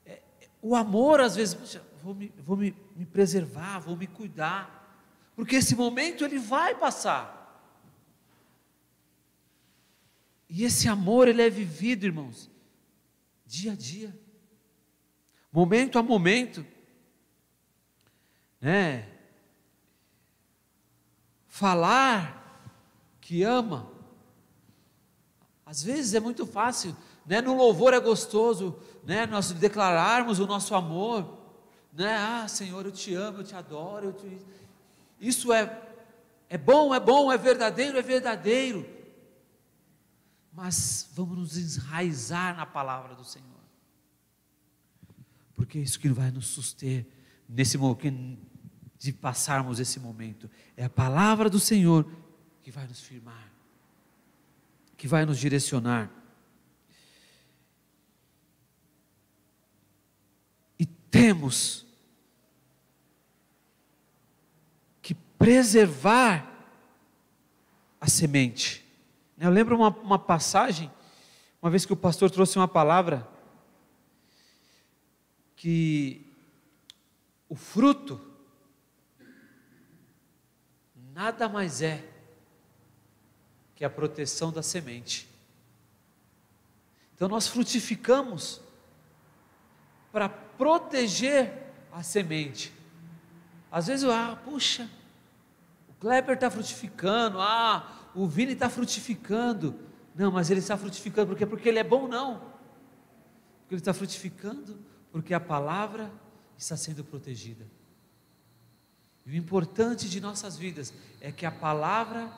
é, o amor às vezes, puxa, vou, me, vou me, me preservar, vou me cuidar, porque esse momento ele vai passar. E esse amor ele é vivido, irmãos, dia a dia, momento a momento, né? Falar que ama, às vezes é muito fácil né? No louvor é gostoso, né? Nós declararmos o nosso amor, né? Ah, Senhor, eu te amo, eu te adoro, eu te... isso é é bom, é bom, é verdadeiro, é verdadeiro. Mas vamos nos enraizar na palavra do Senhor. Porque é isso que vai nos suster nesse momento de passarmos esse momento. É a palavra do Senhor que vai nos firmar, que vai nos direcionar. E temos que preservar a semente. Eu lembro uma, uma passagem, uma vez que o pastor trouxe uma palavra, que o fruto nada mais é que a proteção da semente. Então nós frutificamos para proteger a semente. Às vezes, ah, puxa, o Kleber está frutificando, ah, o Vini está frutificando. Não, mas ele está frutificando porque porque ele é bom não. Porque ele está frutificando porque a palavra está sendo protegida. E o importante de nossas vidas é que a palavra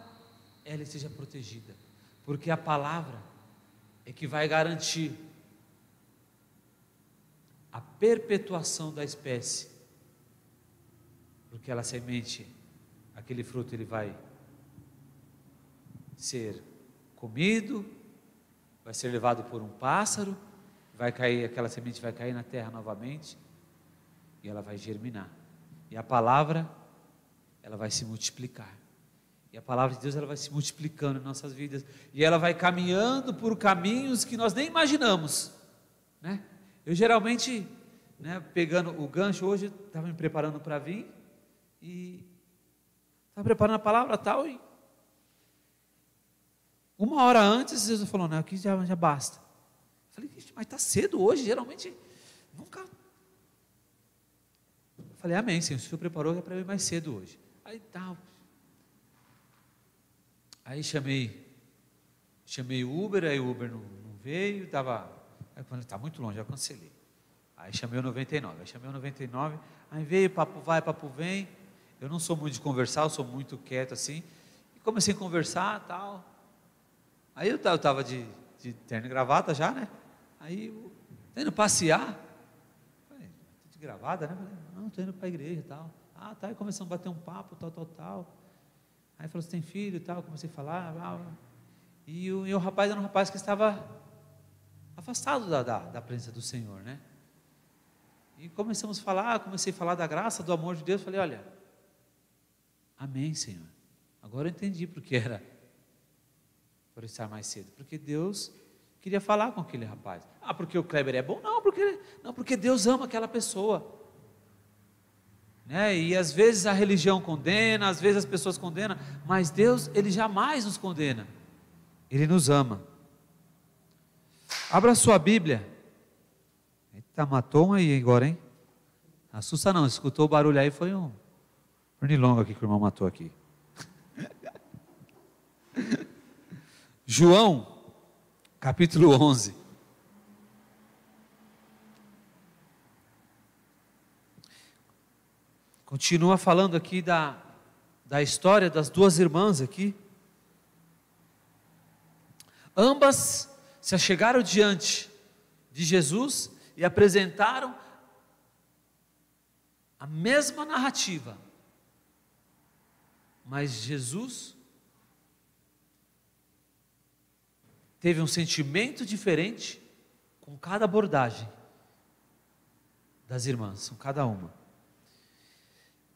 ela esteja protegida, porque a palavra é que vai garantir a perpetuação da espécie. Porque ela semente, aquele fruto ele vai ser comido, vai ser levado por um pássaro, vai cair, aquela semente vai cair na terra novamente e ela vai germinar. E a palavra, ela vai se multiplicar. E a palavra de Deus ela vai se multiplicando em nossas vidas e ela vai caminhando por caminhos que nós nem imaginamos, né? Eu geralmente, né, pegando o gancho hoje, estava me preparando para vir e estava preparando a palavra tal e uma hora antes, Jesus falou: Não, aqui já, já basta. Eu falei: Mas está cedo hoje, geralmente nunca. Eu falei: Amém, Senhor. O Senhor preparou para eu ir mais cedo hoje. Aí tal. Aí chamei, chamei o Uber, aí o Uber não, não veio, estava. Aí quando está muito longe, eu cancelei. Aí chamei o 99, aí chamei o 99, aí veio, papo vai, papo vem. Eu não sou muito de conversar, eu sou muito quieto assim. E comecei a conversar tal. Aí eu estava de, de terno e gravata já, né? Aí, eu, indo passear. Falei, de gravata, né? Falei, não, estou indo para a igreja e tal. Ah, tá. Aí começamos a bater um papo, tal, tal, tal. Aí falou, você tem filho e tal. Comecei a falar. Blá, blá. E, o, e o rapaz era um rapaz que estava afastado da, da, da presença do Senhor, né? E começamos a falar, comecei a falar da graça, do amor de Deus. Falei, olha, amém, Senhor. Agora eu entendi porque era por estar mais cedo? Porque Deus queria falar com aquele rapaz. Ah, porque o Kleber é bom? Não, porque, não, porque Deus ama aquela pessoa. Né? E às vezes a religião condena, às vezes as pessoas condenam, mas Deus, Ele jamais nos condena. Ele nos ama. Abra sua Bíblia. Eita, matou um aí agora, hein? Assusta não, escutou o barulho aí, foi um pernilongo aqui que o irmão matou aqui. João, capítulo 11. Continua falando aqui da, da história das duas irmãs aqui. Ambas se achegaram diante de Jesus e apresentaram a mesma narrativa. Mas Jesus teve um sentimento diferente com cada abordagem das irmãs, com cada uma.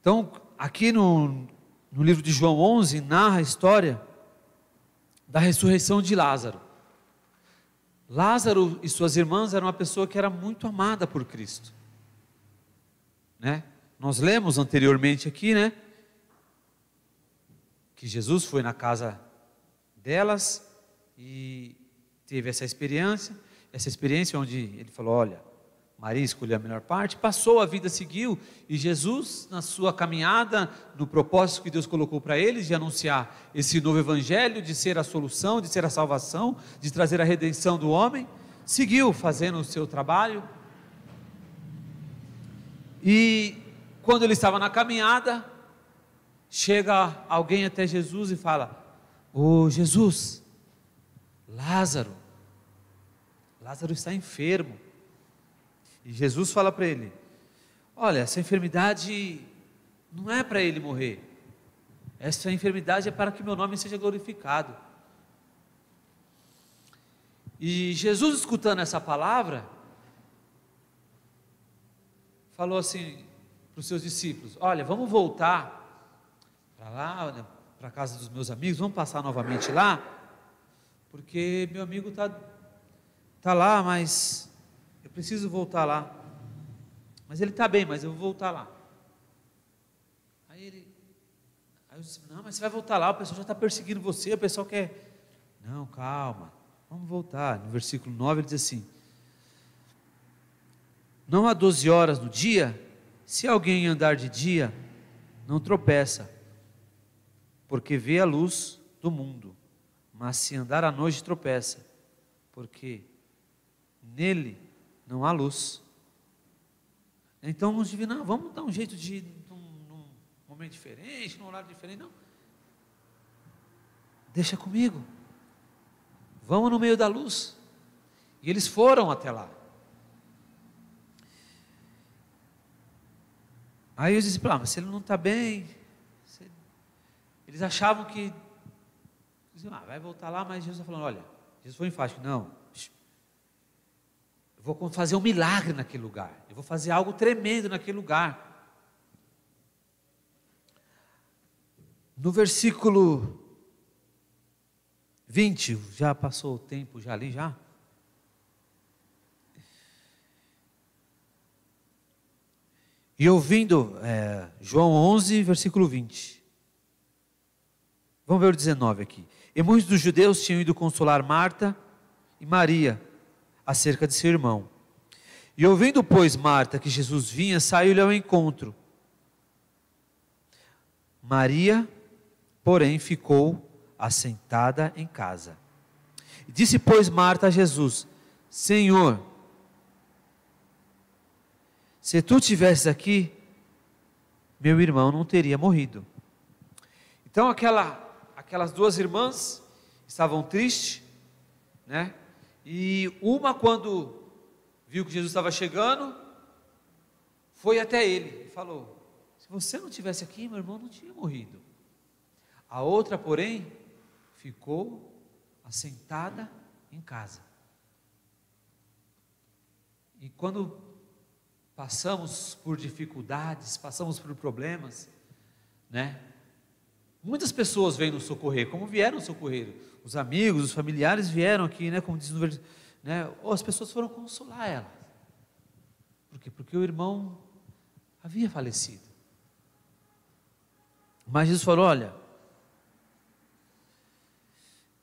Então, aqui no, no livro de João 11, narra a história da ressurreição de Lázaro. Lázaro e suas irmãs eram uma pessoa que era muito amada por Cristo. Né? Nós lemos anteriormente aqui, né? Que Jesus foi na casa delas e teve essa experiência, essa experiência onde ele falou: olha, Maria escolheu a melhor parte, passou, a vida seguiu, e Jesus, na sua caminhada, no propósito que Deus colocou para eles, de anunciar esse novo evangelho, de ser a solução, de ser a salvação, de trazer a redenção do homem, seguiu fazendo o seu trabalho. E quando ele estava na caminhada, chega alguém até Jesus e fala: Ô oh, Jesus, Lázaro, Lázaro está enfermo. E Jesus fala para ele: Olha, essa enfermidade não é para ele morrer, essa enfermidade é para que meu nome seja glorificado. E Jesus, escutando essa palavra, falou assim para os seus discípulos: Olha, vamos voltar para lá, né, para a casa dos meus amigos, vamos passar novamente lá, porque meu amigo está tá lá, mas eu preciso voltar lá. Mas ele está bem, mas eu vou voltar lá. Aí ele, aí eu disse, não, mas você vai voltar lá, o pessoal já está perseguindo você, o pessoal quer. Não, calma, vamos voltar. No versículo 9 ele diz assim: Não há 12 horas no dia, se alguém andar de dia, não tropeça, porque vê a luz do mundo, mas se andar à noite, tropeça, porque nele não há luz. Então nos diz, não, vamos dar um jeito de num, num momento diferente, num horário diferente. Não. Deixa comigo. Vamos no meio da luz. E eles foram até lá. Aí eu disse, ah, mas se ele não está bem. Eles achavam que. Ah, vai voltar lá, mas Jesus está falando: olha, Jesus foi enfático. Não, vou fazer um milagre naquele lugar, eu vou fazer algo tremendo naquele lugar. No versículo 20, já passou o tempo já ali já? E ouvindo, é, João 11, versículo 20. Vamos ver o 19 aqui. E muitos dos judeus tinham ido consolar Marta e Maria acerca de seu irmão. E ouvindo, pois, Marta que Jesus vinha, saiu-lhe ao encontro. Maria, porém, ficou assentada em casa. Disse, pois, Marta a Jesus: Senhor, se tu tivesses aqui, meu irmão não teria morrido. Então, aquela, aquelas duas irmãs estavam tristes, né? E uma, quando viu que Jesus estava chegando, foi até ele e falou: Se você não tivesse aqui, meu irmão não tinha morrido. A outra, porém, ficou assentada em casa. E quando passamos por dificuldades, passamos por problemas, né? Muitas pessoas vêm nos socorrer, como vieram socorrer. Os amigos, os familiares vieram aqui, né? Como diz no versículo, né? Ou as pessoas foram consolar ela. Por quê? Porque o irmão havia falecido. Mas Jesus falou: olha,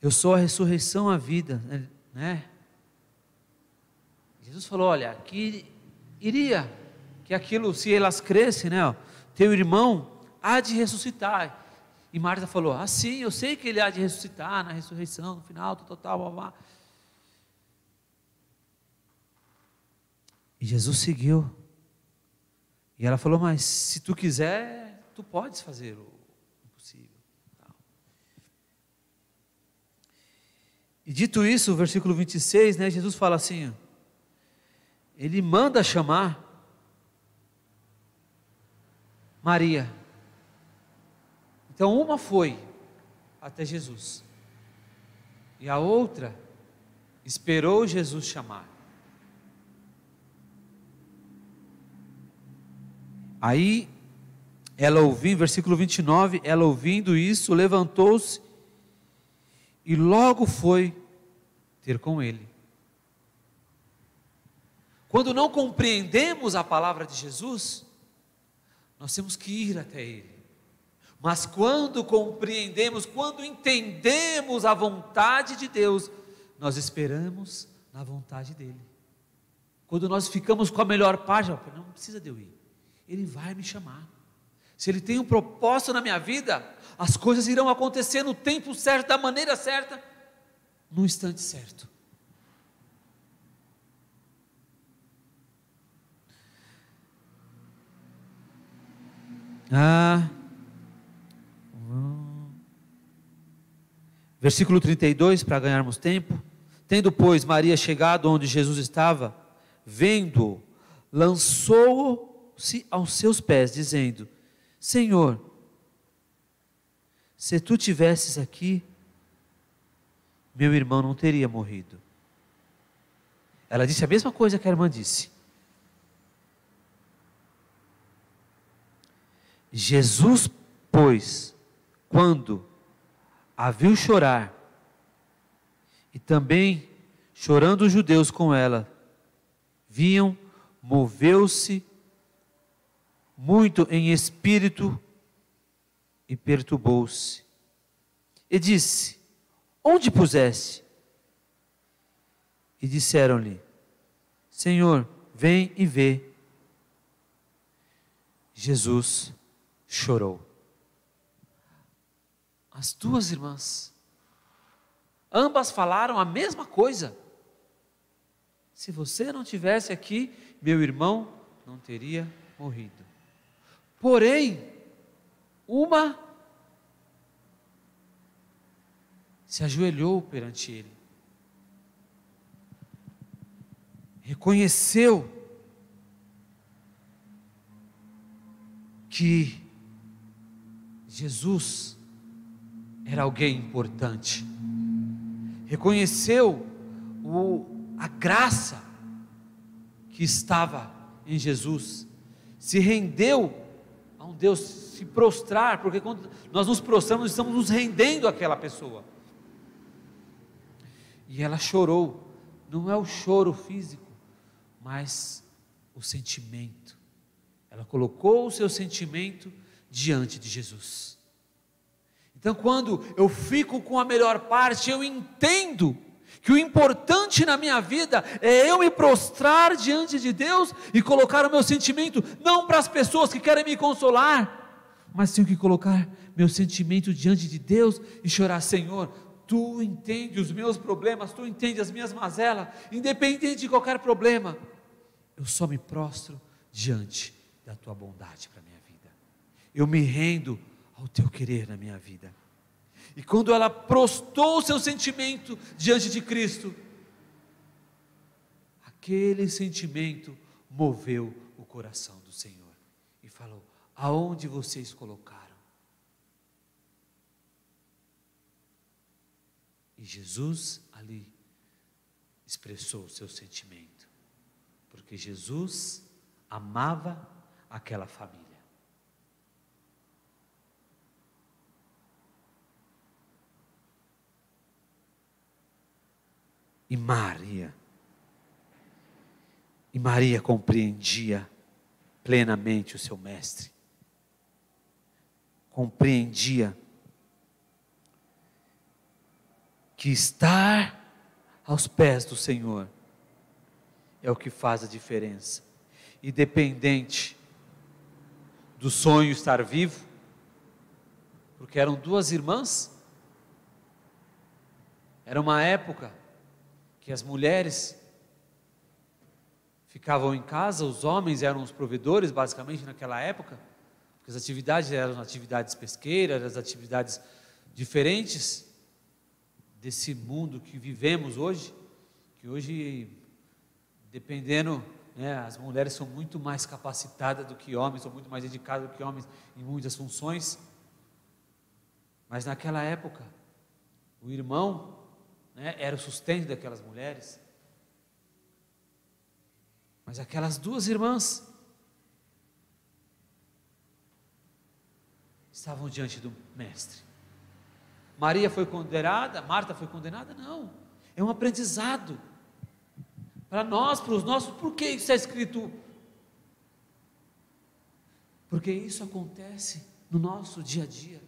eu sou a ressurreição, a vida, né? Jesus falou: olha, que iria, que aquilo, se elas crescem, né? Ó, teu irmão há de ressuscitar. E Marta falou: Ah, sim, eu sei que ele há de ressuscitar na ressurreição, no final, tal, tal, blá, blá. E Jesus seguiu. E ela falou: Mas se tu quiser, tu podes fazer o impossível. E dito isso, o versículo 26, né, Jesus fala assim: Ele manda chamar Maria. Então, uma foi até Jesus, e a outra esperou Jesus chamar. Aí, ela ouvindo, versículo 29, ela ouvindo isso, levantou-se e logo foi ter com ele. Quando não compreendemos a palavra de Jesus, nós temos que ir até ele. Mas quando compreendemos, quando entendemos a vontade de Deus, nós esperamos na vontade dele. Quando nós ficamos com a melhor página, não precisa de eu ir. Ele vai me chamar. Se ele tem um propósito na minha vida, as coisas irão acontecer no tempo certo, da maneira certa, no instante certo. Ah, Versículo 32, para ganharmos tempo. Tendo, pois, Maria chegado onde Jesus estava, vendo, lançou-se aos seus pés, dizendo: Senhor, se tu tivesses aqui, meu irmão não teria morrido. Ela disse a mesma coisa que a irmã disse. Jesus, pois, quando a viu chorar, e também chorando os judeus com ela, viam, moveu-se muito em espírito e perturbou-se. E disse: Onde puseste? E disseram-lhe: Senhor, vem e vê. Jesus chorou. As duas irmãs, ambas falaram a mesma coisa. Se você não tivesse aqui, meu irmão não teria morrido. Porém, uma se ajoelhou perante ele, reconheceu que Jesus era alguém importante, reconheceu o, a graça que estava em Jesus, se rendeu a um Deus, se prostrar, porque quando nós nos prostramos, estamos nos rendendo àquela pessoa. E ela chorou, não é o choro físico, mas o sentimento. Ela colocou o seu sentimento diante de Jesus. Então, quando eu fico com a melhor parte, eu entendo que o importante na minha vida é eu me prostrar diante de Deus e colocar o meu sentimento não para as pessoas que querem me consolar, mas tenho que colocar meu sentimento diante de Deus e chorar, Senhor, tu entende os meus problemas, tu entende as minhas mazelas, independente de qualquer problema, eu só me prostro diante da tua bondade para minha vida. Eu me rendo ao teu querer na minha vida. E quando ela prostou o seu sentimento diante de Cristo, aquele sentimento moveu o coração do Senhor e falou: Aonde vocês colocaram? E Jesus ali expressou o seu sentimento, porque Jesus amava aquela família. E Maria, e Maria compreendia plenamente o seu mestre, compreendia que estar aos pés do Senhor é o que faz a diferença, independente do sonho estar vivo, porque eram duas irmãs, era uma época que as mulheres ficavam em casa, os homens eram os provedores, basicamente, naquela época, porque as atividades eram atividades pesqueiras, as atividades diferentes desse mundo que vivemos hoje, que hoje, dependendo, né, as mulheres são muito mais capacitadas do que homens, são muito mais dedicadas do que homens em muitas funções, mas naquela época, o irmão né, era o sustento daquelas mulheres. Mas aquelas duas irmãs estavam diante do Mestre. Maria foi condenada, Marta foi condenada? Não. É um aprendizado. Para nós, para os nossos, por que isso é escrito? Porque isso acontece no nosso dia a dia.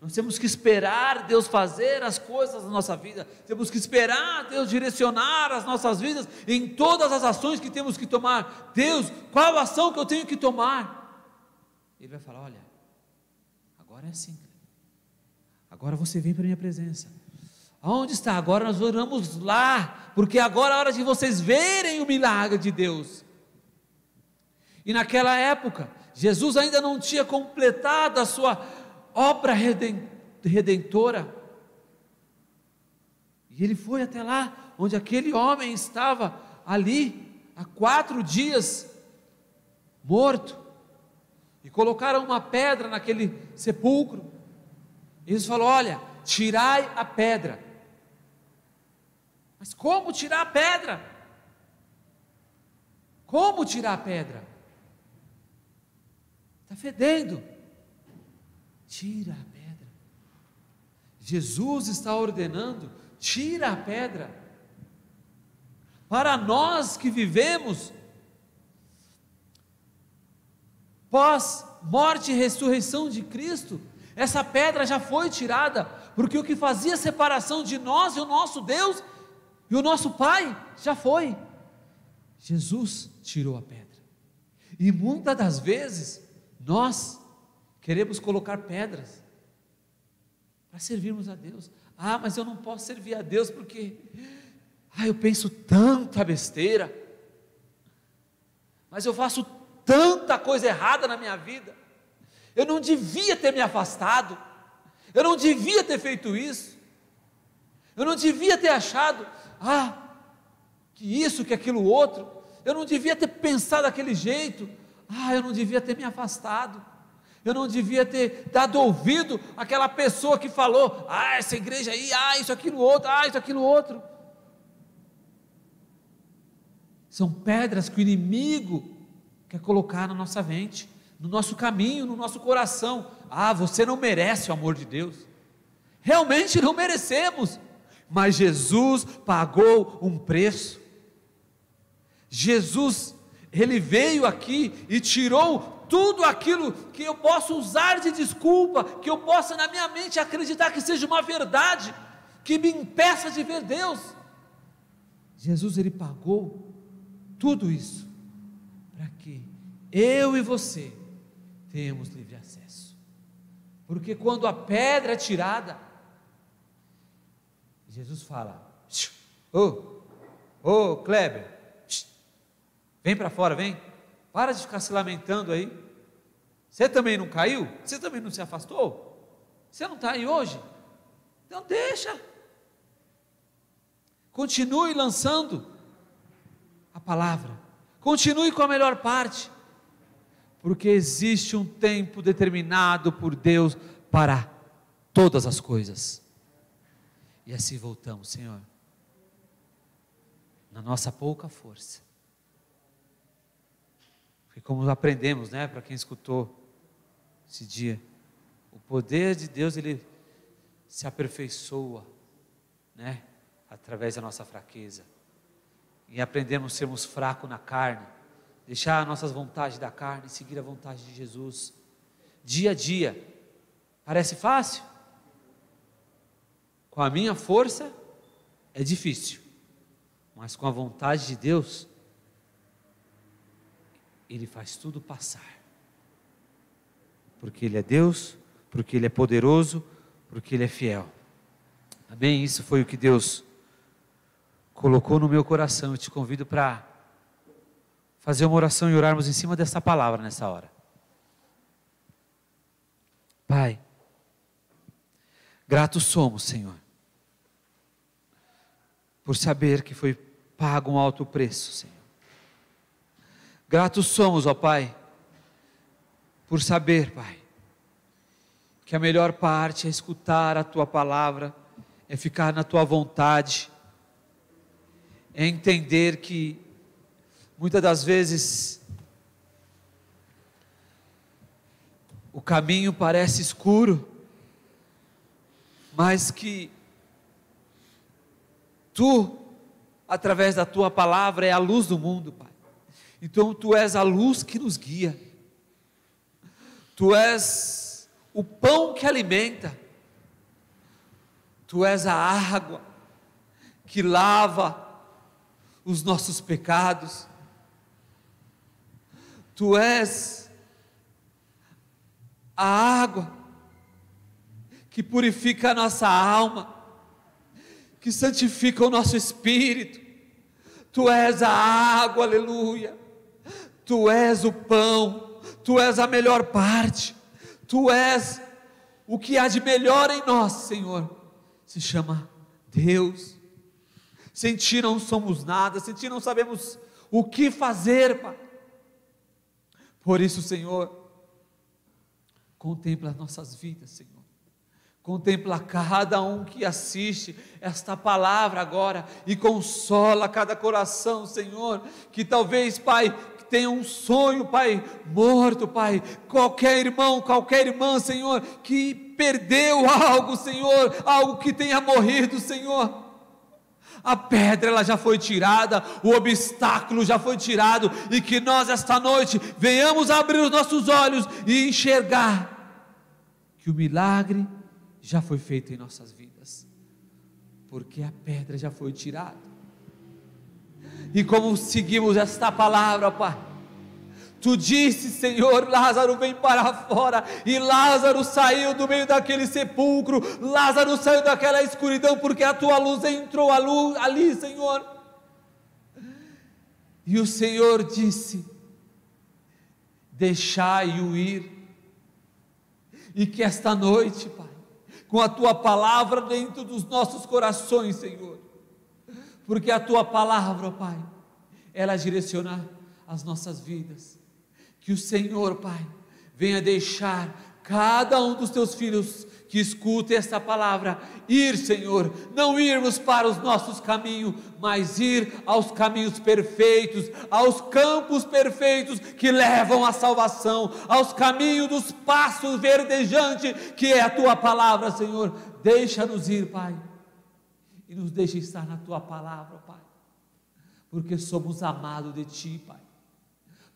Nós temos que esperar Deus fazer as coisas na nossa vida, temos que esperar Deus direcionar as nossas vidas em todas as ações que temos que tomar. Deus, qual ação que eu tenho que tomar? Ele vai falar: olha, agora é assim, agora você vem para a minha presença. Aonde está? Agora nós oramos lá, porque agora é a hora de vocês verem o milagre de Deus. E naquela época, Jesus ainda não tinha completado a sua obra redentora. E ele foi até lá, onde aquele homem estava, ali, há quatro dias, morto. E colocaram uma pedra naquele sepulcro. E eles falaram: Olha, tirai a pedra. Mas como tirar a pedra? Como tirar a pedra? Está fedendo. Tira a pedra. Jesus está ordenando: tira a pedra. Para nós que vivemos pós morte e ressurreição de Cristo, essa pedra já foi tirada, porque o que fazia separação de nós e o nosso Deus e o nosso Pai já foi. Jesus tirou a pedra. E muitas das vezes nós queremos colocar pedras para servirmos a Deus. Ah, mas eu não posso servir a Deus porque ah, eu penso tanta besteira. Mas eu faço tanta coisa errada na minha vida. Eu não devia ter me afastado. Eu não devia ter feito isso. Eu não devia ter achado, ah, que isso, que aquilo outro. Eu não devia ter pensado daquele jeito. Ah, eu não devia ter me afastado. Eu não devia ter dado ouvido àquela pessoa que falou: ah, essa igreja aí, ah, isso, aquilo outro, ah, isso, aquilo outro. São pedras que o inimigo quer colocar na nossa mente, no nosso caminho, no nosso coração. Ah, você não merece o amor de Deus. Realmente não merecemos, mas Jesus pagou um preço. Jesus, ele veio aqui e tirou tudo aquilo que eu posso usar de desculpa, que eu possa na minha mente acreditar que seja uma verdade, que me impeça de ver Deus. Jesus, ele pagou tudo isso para que eu e você tenhamos livre acesso. Porque quando a pedra é tirada, Jesus fala: Ô, ô, oh, Kleber, vem para fora, vem. Para de ficar se lamentando aí. Você também não caiu? Você também não se afastou? Você não está aí hoje? Então deixa. Continue lançando a palavra. Continue com a melhor parte, porque existe um tempo determinado por Deus para todas as coisas. E assim voltamos, Senhor, na nossa pouca força. Como aprendemos, né, para quem escutou esse dia, o poder de Deus ele se aperfeiçoa, né, através da nossa fraqueza e aprendemos a sermos fracos na carne, deixar nossas vontades da carne seguir a vontade de Jesus, dia a dia. Parece fácil? Com a minha força é difícil, mas com a vontade de Deus, Ele faz tudo passar, porque Ele é Deus, porque Ele é poderoso, porque Ele é fiel. Amém? Isso foi o que Deus colocou no meu coração. Eu te convido para fazer uma oração e orarmos em cima dessa palavra nessa hora. Pai, gratos somos, Senhor, por saber que foi pago um alto preço, Senhor. Gratos somos, ó Pai, por saber, Pai, que a melhor parte é escutar a Tua palavra, é ficar na Tua vontade é entender que muitas das vezes o caminho parece escuro, mas que tu, através da tua palavra, é a luz do mundo, Pai. Então tu és a luz que nos guia, tu és o pão que alimenta, tu és a água que lava os nossos pecados. Tu és a água que purifica a nossa alma, que santifica o nosso espírito. Tu és a água, aleluia. Tu és o pão, Tu és a melhor parte, Tu és o que há de melhor em nós, Senhor. Se chama Deus. Sem Ti não somos nada, sem Ti não sabemos o que fazer, Pai. Por isso, Senhor, contempla as nossas vidas, Senhor. Contempla cada um que assiste esta palavra agora e consola cada coração, Senhor, que talvez, Pai, tenha um sonho, Pai, morto, Pai. Qualquer irmão, qualquer irmã, Senhor, que perdeu algo, Senhor, algo que tenha morrido, Senhor. A pedra ela já foi tirada, o obstáculo já foi tirado, e que nós esta noite venhamos abrir os nossos olhos e enxergar que o milagre já foi feito em nossas vidas, porque a pedra já foi tirada. E como seguimos esta palavra, Pai? Tu disse, Senhor, Lázaro vem para fora, e Lázaro saiu do meio daquele sepulcro, Lázaro saiu daquela escuridão, porque a tua luz entrou ali, Senhor. E o Senhor disse: Deixai-o ir, e que esta noite, Pai, com a tua palavra dentro dos nossos corações, Senhor. Porque a tua palavra, Pai, ela direciona as nossas vidas. Que o Senhor, Pai, venha deixar cada um dos teus filhos que escuta esta palavra, ir, Senhor, não irmos para os nossos caminhos, mas ir aos caminhos perfeitos, aos campos perfeitos que levam à salvação, aos caminhos dos passos verdejantes, que é a tua palavra, Senhor. Deixa-nos ir, Pai, e nos deixa estar na tua palavra, Pai, porque somos amados de Ti, Pai.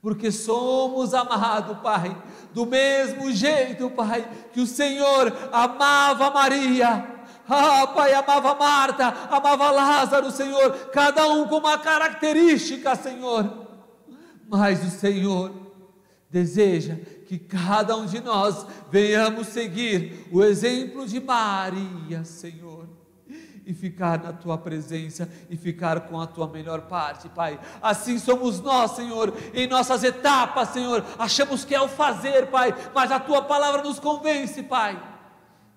Porque somos amados, Pai, do mesmo jeito, Pai, que o Senhor amava Maria. Ah, Pai, amava Marta, amava Lázaro, Senhor, cada um com uma característica, Senhor. Mas o Senhor deseja que cada um de nós venhamos seguir o exemplo de Maria, Senhor e ficar na tua presença e ficar com a tua melhor parte, Pai. Assim somos nós, Senhor, em nossas etapas, Senhor. Achamos que é o fazer, Pai, mas a tua palavra nos convence, Pai,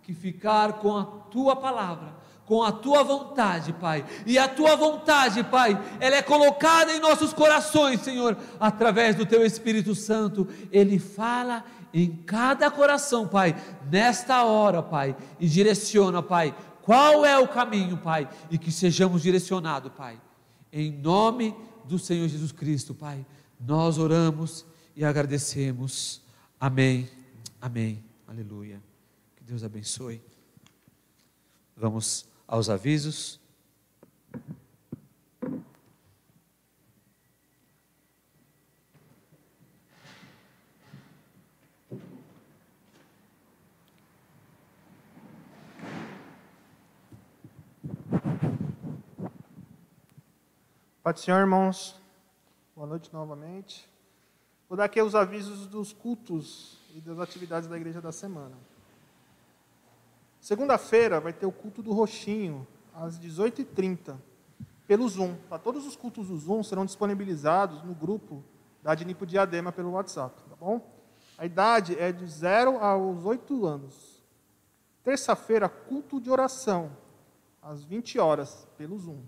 que ficar com a tua palavra com a tua vontade, Pai. E a tua vontade, Pai, ela é colocada em nossos corações, Senhor, através do teu Espírito Santo. Ele fala em cada coração, Pai, nesta hora, Pai, e direciona, Pai, qual é o caminho, Pai, e que sejamos direcionados, Pai. Em nome do Senhor Jesus Cristo, Pai, nós oramos e agradecemos. Amém. Amém. Aleluia. Que Deus abençoe. Vamos aos avisos. Pai Senhor, irmãos. Boa noite novamente. Vou dar aqui os avisos dos cultos e das atividades da igreja da semana. Segunda-feira vai ter o culto do Roxinho, às 18h30, pelo Zoom. Tá? Todos os cultos do Zoom serão disponibilizados no grupo da Adnipo Diadema pelo WhatsApp, tá bom? A idade é de 0 aos 8 anos. Terça-feira, culto de oração, às 20 horas, pelo Zoom.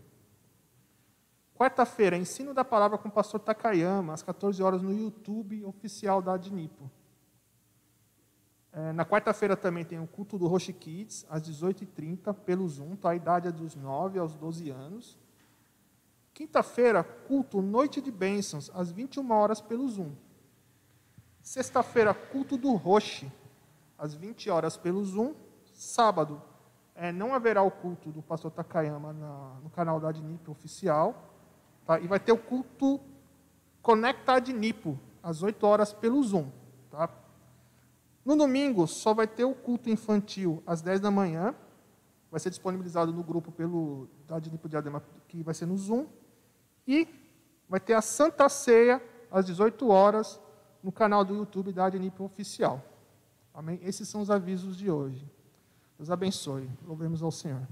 Quarta-feira, ensino da palavra com o pastor Takayama, às 14 horas no YouTube oficial da Adnipo. É, na quarta-feira também tem o culto do Roche Kids, às 18h30, pelo Zoom, tá? a idade é dos 9 aos 12 anos. Quinta-feira, culto Noite de Bênçãos, às 21 horas, pelo Zoom. Sexta-feira, culto do Roche, às 20 horas, pelo Zoom. Sábado, é, não haverá o culto do pastor Takayama na, no canal da Adnip oficial. Tá? E vai ter o culto Conecta Nipo, às 8 horas pelo Zoom. Tá? No domingo, só vai ter o culto infantil às 10 da manhã. Vai ser disponibilizado no grupo pelo da Adnipo Diadema, que vai ser no Zoom. E vai ter a Santa Ceia às 18 horas no canal do YouTube da Adnipo Oficial. Amém? Esses são os avisos de hoje. Deus abençoe. Louvemos ao Senhor.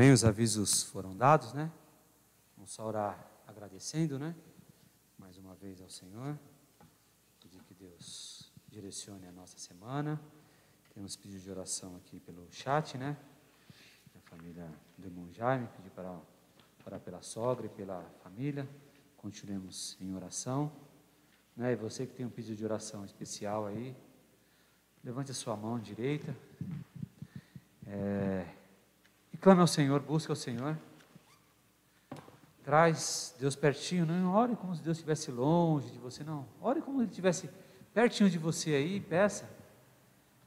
Amém? Os avisos foram dados, né? Vamos só orar agradecendo, né? Mais uma vez ao Senhor. Pedir que Deus direcione a nossa semana. Temos pedido de oração aqui pelo chat, né? A família do irmão Jaime, pedir para orar pela sogra e pela família. Continuemos em oração. Né? E você que tem um pedido de oração especial aí, levante a sua mão direita. É, e clame ao Senhor, busque ao Senhor. Traz Deus pertinho, não ore como se Deus estivesse longe de você, não. Ore como Ele estivesse pertinho de você aí, peça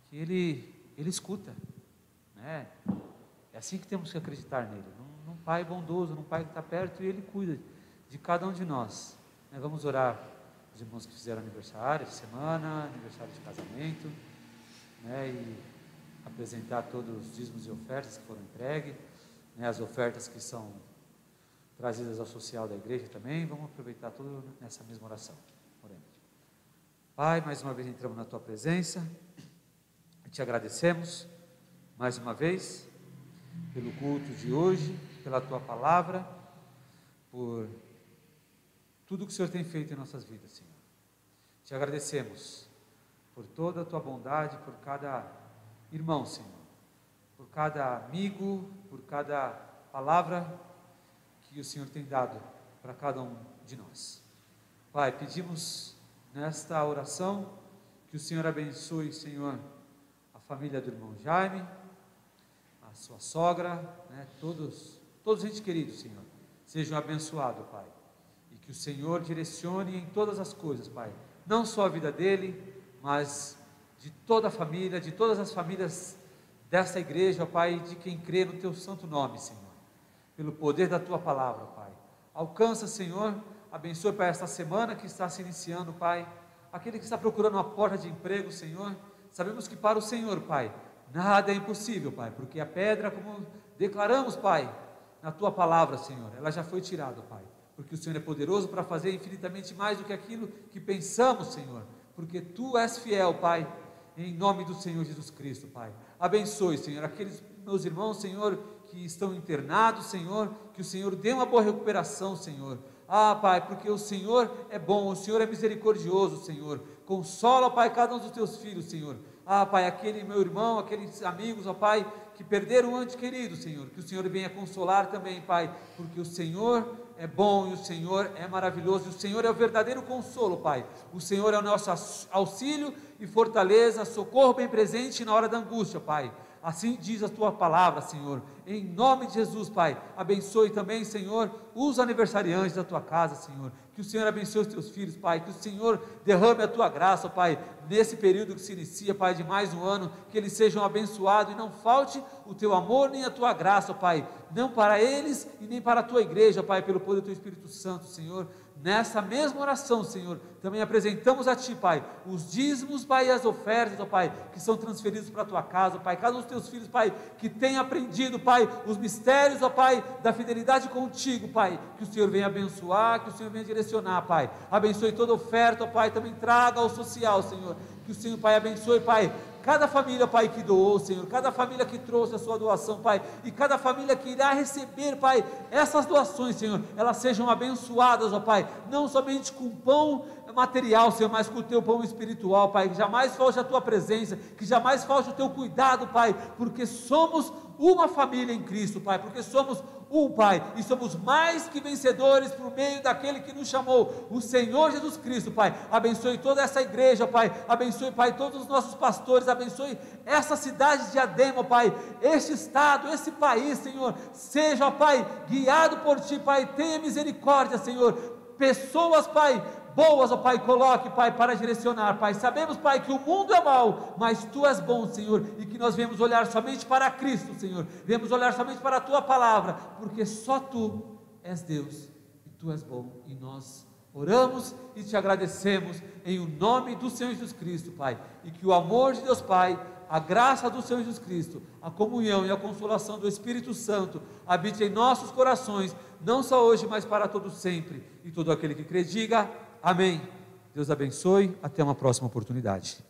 que Ele, Ele escuta. Né? É assim que temos que acreditar nele, num, num Pai bondoso, num Pai que está perto e ele cuida de cada um de nós. Né, vamos orar os irmãos que fizeram aniversário de semana, aniversário de casamento, né, e apresentar todos os dízimos e ofertas que foram entregues, né, as ofertas que são trazidas ao social da igreja também. Vamos aproveitar tudo nessa mesma oração. Oremos. Pai, mais uma vez entramos na tua presença, te agradecemos mais uma vez pelo culto de hoje, pela tua palavra, por tudo que o Senhor tem feito em nossas vidas, Senhor. Te agradecemos por toda a tua bondade, por cada irmão, Senhor, por cada amigo, por cada palavra que o Senhor tem dado para cada um de nós. Pai, pedimos nesta oração que o Senhor abençoe, Senhor, a família do irmão Jaime, a sua sogra, né, todos, todos gente queridos, Senhor, sejam abençoados, Pai, e que o Senhor direcione em todas as coisas, Pai, não só a vida dele, mas de toda a família, de todas as famílias desta igreja, Pai, de quem crê no Teu santo nome, Senhor pelo poder da tua palavra, Pai. Alcança, Senhor, abençoe para esta semana que está se iniciando, Pai. Aquele que está procurando uma porta de emprego, Senhor, sabemos que para o Senhor, Pai, nada é impossível, Pai, porque a pedra, como declaramos, Pai, na tua palavra, Senhor, ela já foi tirada, Pai, porque o Senhor é poderoso para fazer infinitamente mais do que aquilo que pensamos, Senhor, porque tu és fiel, Pai, em nome do Senhor Jesus Cristo, Pai. Abençoe, Senhor, aqueles meus irmãos, Senhor, que estão internados, Senhor, que o Senhor dê uma boa recuperação, Senhor. Ah, Pai, porque o Senhor é bom, o Senhor é misericordioso, Senhor. Consola, Pai, cada um dos teus filhos, Senhor. Ah, Pai, aquele meu irmão, aqueles amigos, ó Pai, que perderam o ante querido, Senhor. Que o Senhor venha consolar também, Pai, porque o Senhor é bom e o Senhor é maravilhoso, o Senhor é o verdadeiro consolo, Pai. O Senhor é o nosso auxílio e fortaleza, socorro bem presente na hora da angústia, Pai. Assim diz a tua palavra, Senhor. Em nome de Jesus, Pai. Abençoe também, Senhor, os aniversariantes da tua casa, Senhor. Que o Senhor abençoe os teus filhos, Pai. Que o Senhor derrame a tua graça, Pai, nesse período que se inicia, Pai, de mais um ano. Que eles sejam abençoados e não falte o teu amor nem a tua graça, Pai. Não para eles e nem para a tua igreja, Pai, pelo poder do teu Espírito Santo, Senhor nessa mesma oração, Senhor, também apresentamos a Ti, Pai, os dízimos, Pai, e as ofertas, ó Pai, que são transferidos para a Tua casa, Pai, cada um dos Teus filhos, Pai, que tem aprendido, Pai, os mistérios, ó Pai, da fidelidade contigo, Pai, que o Senhor venha abençoar, que o Senhor venha direcionar, Pai, abençoe toda oferta, ó Pai, também traga ao social, Senhor, que o Senhor, Pai, abençoe, Pai, cada família, Pai, que doou, Senhor, cada família que trouxe a sua doação, Pai, e cada família que irá receber, Pai, essas doações, Senhor, elas sejam abençoadas, ó Pai, não somente com pão material, Senhor, mas com o teu pão espiritual, Pai, que jamais falte a tua presença, que jamais falte o teu cuidado, Pai, porque somos uma família em Cristo, Pai, porque somos um, Pai, e somos mais que vencedores por meio daquele que nos chamou, o Senhor Jesus Cristo, Pai. Abençoe toda essa igreja, Pai. Abençoe, Pai, todos os nossos pastores. Abençoe essa cidade de Adema, Pai. Este estado, esse país, Senhor. Seja, Pai, guiado por Ti, Pai. Tenha misericórdia, Senhor. Pessoas, Pai, boas, ó Pai, coloque, Pai, para direcionar, Pai. Sabemos, Pai, que o mundo é mau, mas Tu és bom, Senhor, e que nós vemos olhar somente para Cristo, Senhor. Vemos olhar somente para a Tua palavra, porque só Tu és Deus e Tu és bom, e nós oramos e te agradecemos em o nome do Senhor Jesus Cristo, Pai, e que o amor de Deus Pai, a graça do Senhor Jesus Cristo, a comunhão e a consolação do Espírito Santo habite em nossos corações, não só hoje, mas para todo sempre. E todo aquele que crê, diga Amém. Deus abençoe. Até uma próxima oportunidade.